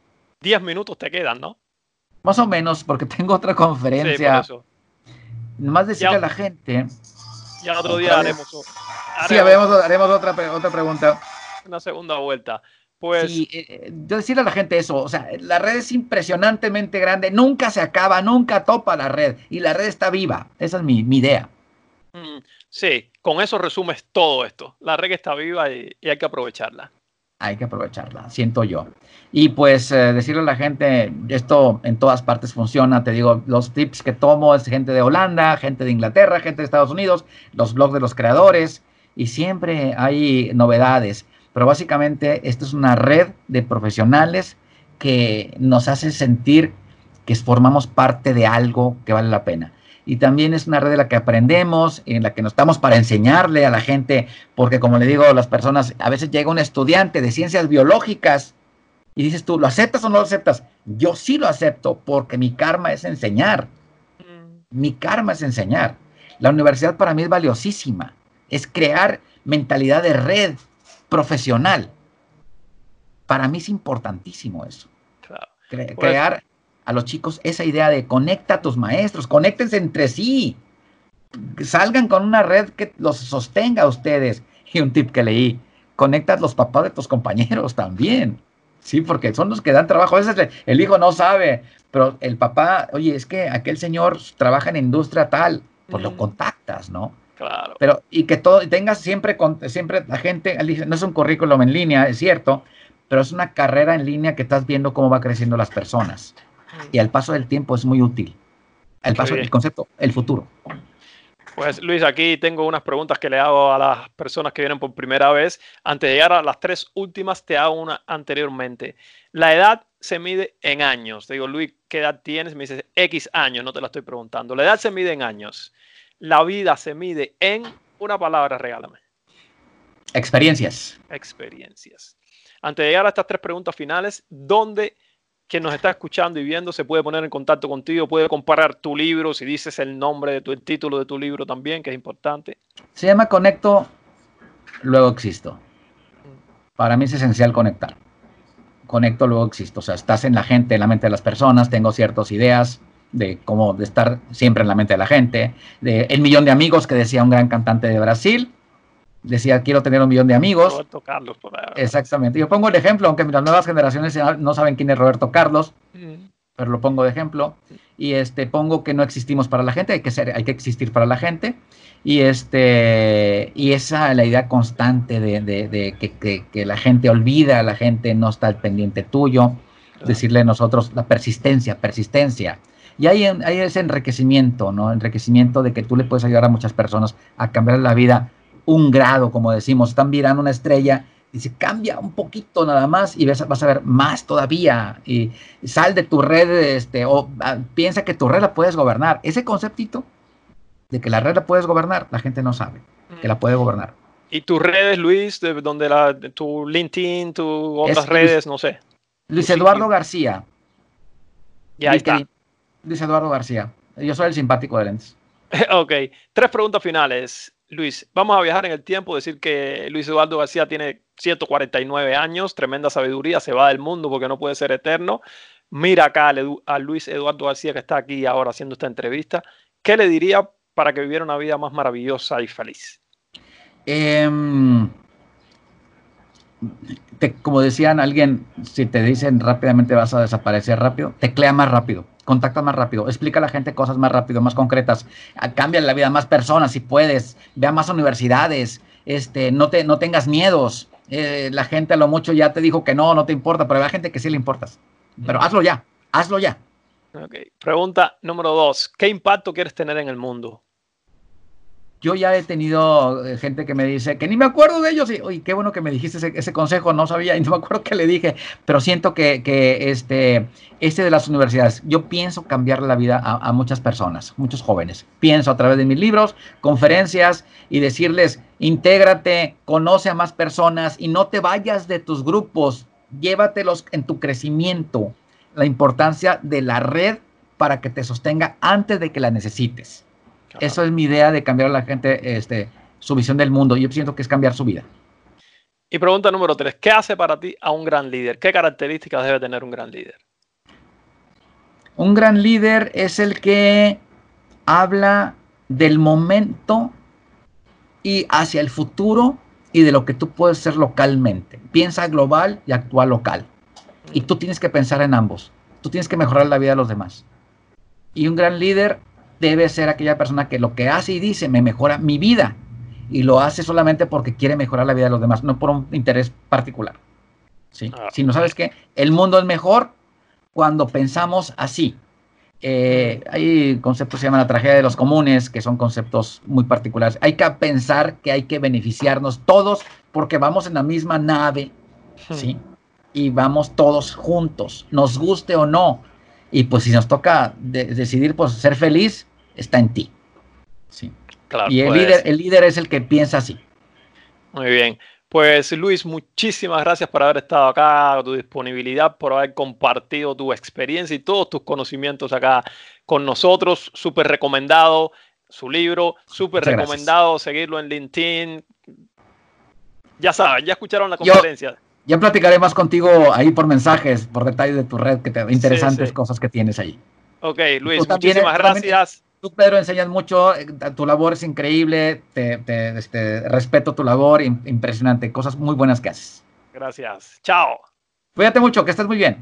10 minutos te quedan, ¿no? Más o menos, porque tengo otra conferencia. Sí, Nomás decirle a la gente... Ya otro día haremos, Sí, haremos, haremos otra, otra pregunta. Una segunda vuelta. Pues... Sí, eh, eh, decirle a la gente eso, o sea, la red es impresionantemente grande, nunca se acaba, nunca topa la red, y la red está viva. Esa es mi idea. Mm, sí, con eso resumes todo esto. La red está viva y, hay que aprovecharla. Hay que aprovecharla, siento yo. Y pues eh, decirle a la gente, esto en todas partes funciona, te digo, los tips que tomo es gente de Holanda, gente de Inglaterra, gente de Estados Unidos, los blogs de los creadores, y siempre hay novedades. Pero básicamente esto es una red de profesionales que nos hace sentir que formamos parte de algo que vale la pena y también es una red de la que aprendemos, en la que nos estamos para enseñarle a la gente, porque como le digo a las personas, a veces llega un estudiante de ciencias biológicas y dices tú, ¿lo aceptas o no lo aceptas? Yo sí lo acepto porque mi karma es enseñar. Mm. Mi karma es enseñar. La universidad para mí es valiosísima. Es crear mentalidad de red profesional. Para mí es importantísimo eso. Pues crear a los chicos esa idea de conecta a tus maestros, conéctense entre sí, salgan con una red que los sostenga a ustedes. Y un tip que leí, conecta a los papás de tus compañeros también. Sí, porque son los que dan trabajo. A veces el hijo no sabe, pero el papá, oye, es que aquel señor trabaja en industria tal, pues lo contactas, ¿no? Claro. Pero, y que todo, tengas siempre, siempre la gente, no es un currículum en línea, es cierto, pero es una carrera en línea que estás viendo cómo va creciendo las personas. Y al paso del tiempo es muy útil. El paso, el concepto, el futuro. Pues Luis, aquí tengo unas preguntas que le hago a las personas que vienen por primera vez. Antes de llegar a las tres últimas, te hago una anteriormente. La edad se mide en años. Te digo, Luis, ¿qué edad tienes? Me dices X años, no te la estoy preguntando. La edad se mide en años. La vida se mide en una palabra, regálame. Experiencias. Experiencias. Antes de llegar a estas tres preguntas finales, ¿dónde que nos está escuchando y viendo se puede poner en contacto contigo, puede comparar tu libro, si dices el nombre de tu el título de tu libro también, que es importante. Se llama Conecto, luego existo. Para mí es esencial conectar. Conecto, luego existo. O sea, estás en la gente, en la mente de las personas, tengo ciertas ideas de cómo de estar siempre en la mente de la gente, de el millón de amigos que decía un gran cantante de Brasil, decía, quiero tener un millón de amigos. Roberto Carlos, por ahí. Exactamente. Yo pongo el ejemplo, aunque las nuevas generaciones no saben quién es Roberto Carlos, pero lo pongo de ejemplo. Y este, pongo que no existimos para la gente, hay que, ser, hay que existir para la gente. Y, este, y esa la idea constante de, que, la gente olvida, la gente no está al pendiente tuyo. Decirle nosotros la persistencia, persistencia. Y hay, hay ese enriquecimiento, ¿no? Enriquecimiento de que tú le puedes ayudar a muchas personas a cambiar la vida un grado, como decimos, están mirando una estrella y se cambia un poquito nada más y vas, vas a ver más todavía y, sal de tu red este, o ah, piensa que tu red la puedes gobernar. Ese conceptito de que la red la puedes gobernar, la gente no sabe que la puede gobernar. ¿Y tus redes, Luis, de donde la, tu LinkedIn, tus otras redes, no sé? Luis Eduardo García. Ya está. Luis Eduardo García. Yo soy el simpático de Lentes. ok. Tres preguntas finales. Luis, vamos a viajar en el tiempo, decir que Luis Eduardo García tiene 149 años, tremenda sabiduría, se va del mundo porque no puede ser eterno. Mira acá a Luis Eduardo García que está aquí ahora haciendo esta entrevista. ¿Qué le diría para que viviera una vida más maravillosa y feliz? Em, como decían alguien, si te dicen rápidamente vas a desaparecer rápido, teclea más rápido contacta más rápido, explica a la gente cosas más rápido, más concretas, cambia la vida a más personas si puedes, ve a más universidades, este, no, te, no tengas miedos. Eh, la gente a lo mucho ya te dijo que no, no te importa, pero hay gente que sí le importas. Pero hazlo ya, hazlo ya. Pregunta número dos, ¿qué impacto quieres tener en el mundo? Yo ya he tenido eh, gente que me dice que ni me acuerdo de ellos. Y, qué bueno que me dijiste ese, consejo, no sabía y no me acuerdo qué le dije, pero siento que, este, este de las universidades, yo pienso cambiar la vida a, muchas personas, muchos jóvenes. Pienso a través de mis libros, conferencias y decirles, intégrate, conoce a más personas y no te vayas de tus grupos, llévatelos en tu crecimiento. La importancia de la red para que te sostenga antes de que la necesites. Eso es mi idea de cambiar a la gente este, su visión del mundo. Yo siento que es cambiar su vida. Y pregunta número tres, ¿qué hace para ti a un gran líder? ¿Qué características debe tener un gran líder? Un gran líder es el que habla del momento y hacia el futuro y de lo que tú puedes ser localmente. Piensa global y actúa local. Y tú tienes que pensar en ambos. Tú tienes que mejorar la vida de los demás. Y un gran líder debe ser aquella persona que lo que hace y dice me mejora mi vida y lo hace solamente porque quiere mejorar la vida de los demás, no por un interés particular. ¿sí? Ah, si no sabes que el mundo es mejor cuando pensamos así. Eh, hay conceptos que se llaman la tragedia de los comunes, que son conceptos muy particulares. Hay que pensar que hay que beneficiarnos todos porque vamos en la misma nave, hmm. ¿sí? Y vamos todos juntos, nos guste o no. Y pues si nos toca decidir pues ser feliz, está en ti. Sí. Claro, y el, pues. líder, el líder es el que piensa así. Muy bien. Pues Luis, muchísimas gracias por haber estado acá, tu disponibilidad, por haber compartido tu experiencia y todos tus conocimientos acá con nosotros. Súper recomendado su libro, súper recomendado seguirlo en LinkedIn. Ya saben, ya escucharon la conferencia. ya platicaré más contigo ahí por mensajes, por detalles de tu red, que te, interesantes cosas que tienes ahí. Ok, Luis, muchísimas gracias. Tú, Pedro, enseñas mucho, eh, tu labor es increíble, te, este, respeto tu labor, impresionante, cosas muy buenas que haces. Gracias. Chao. Cuídate mucho, que estés muy bien.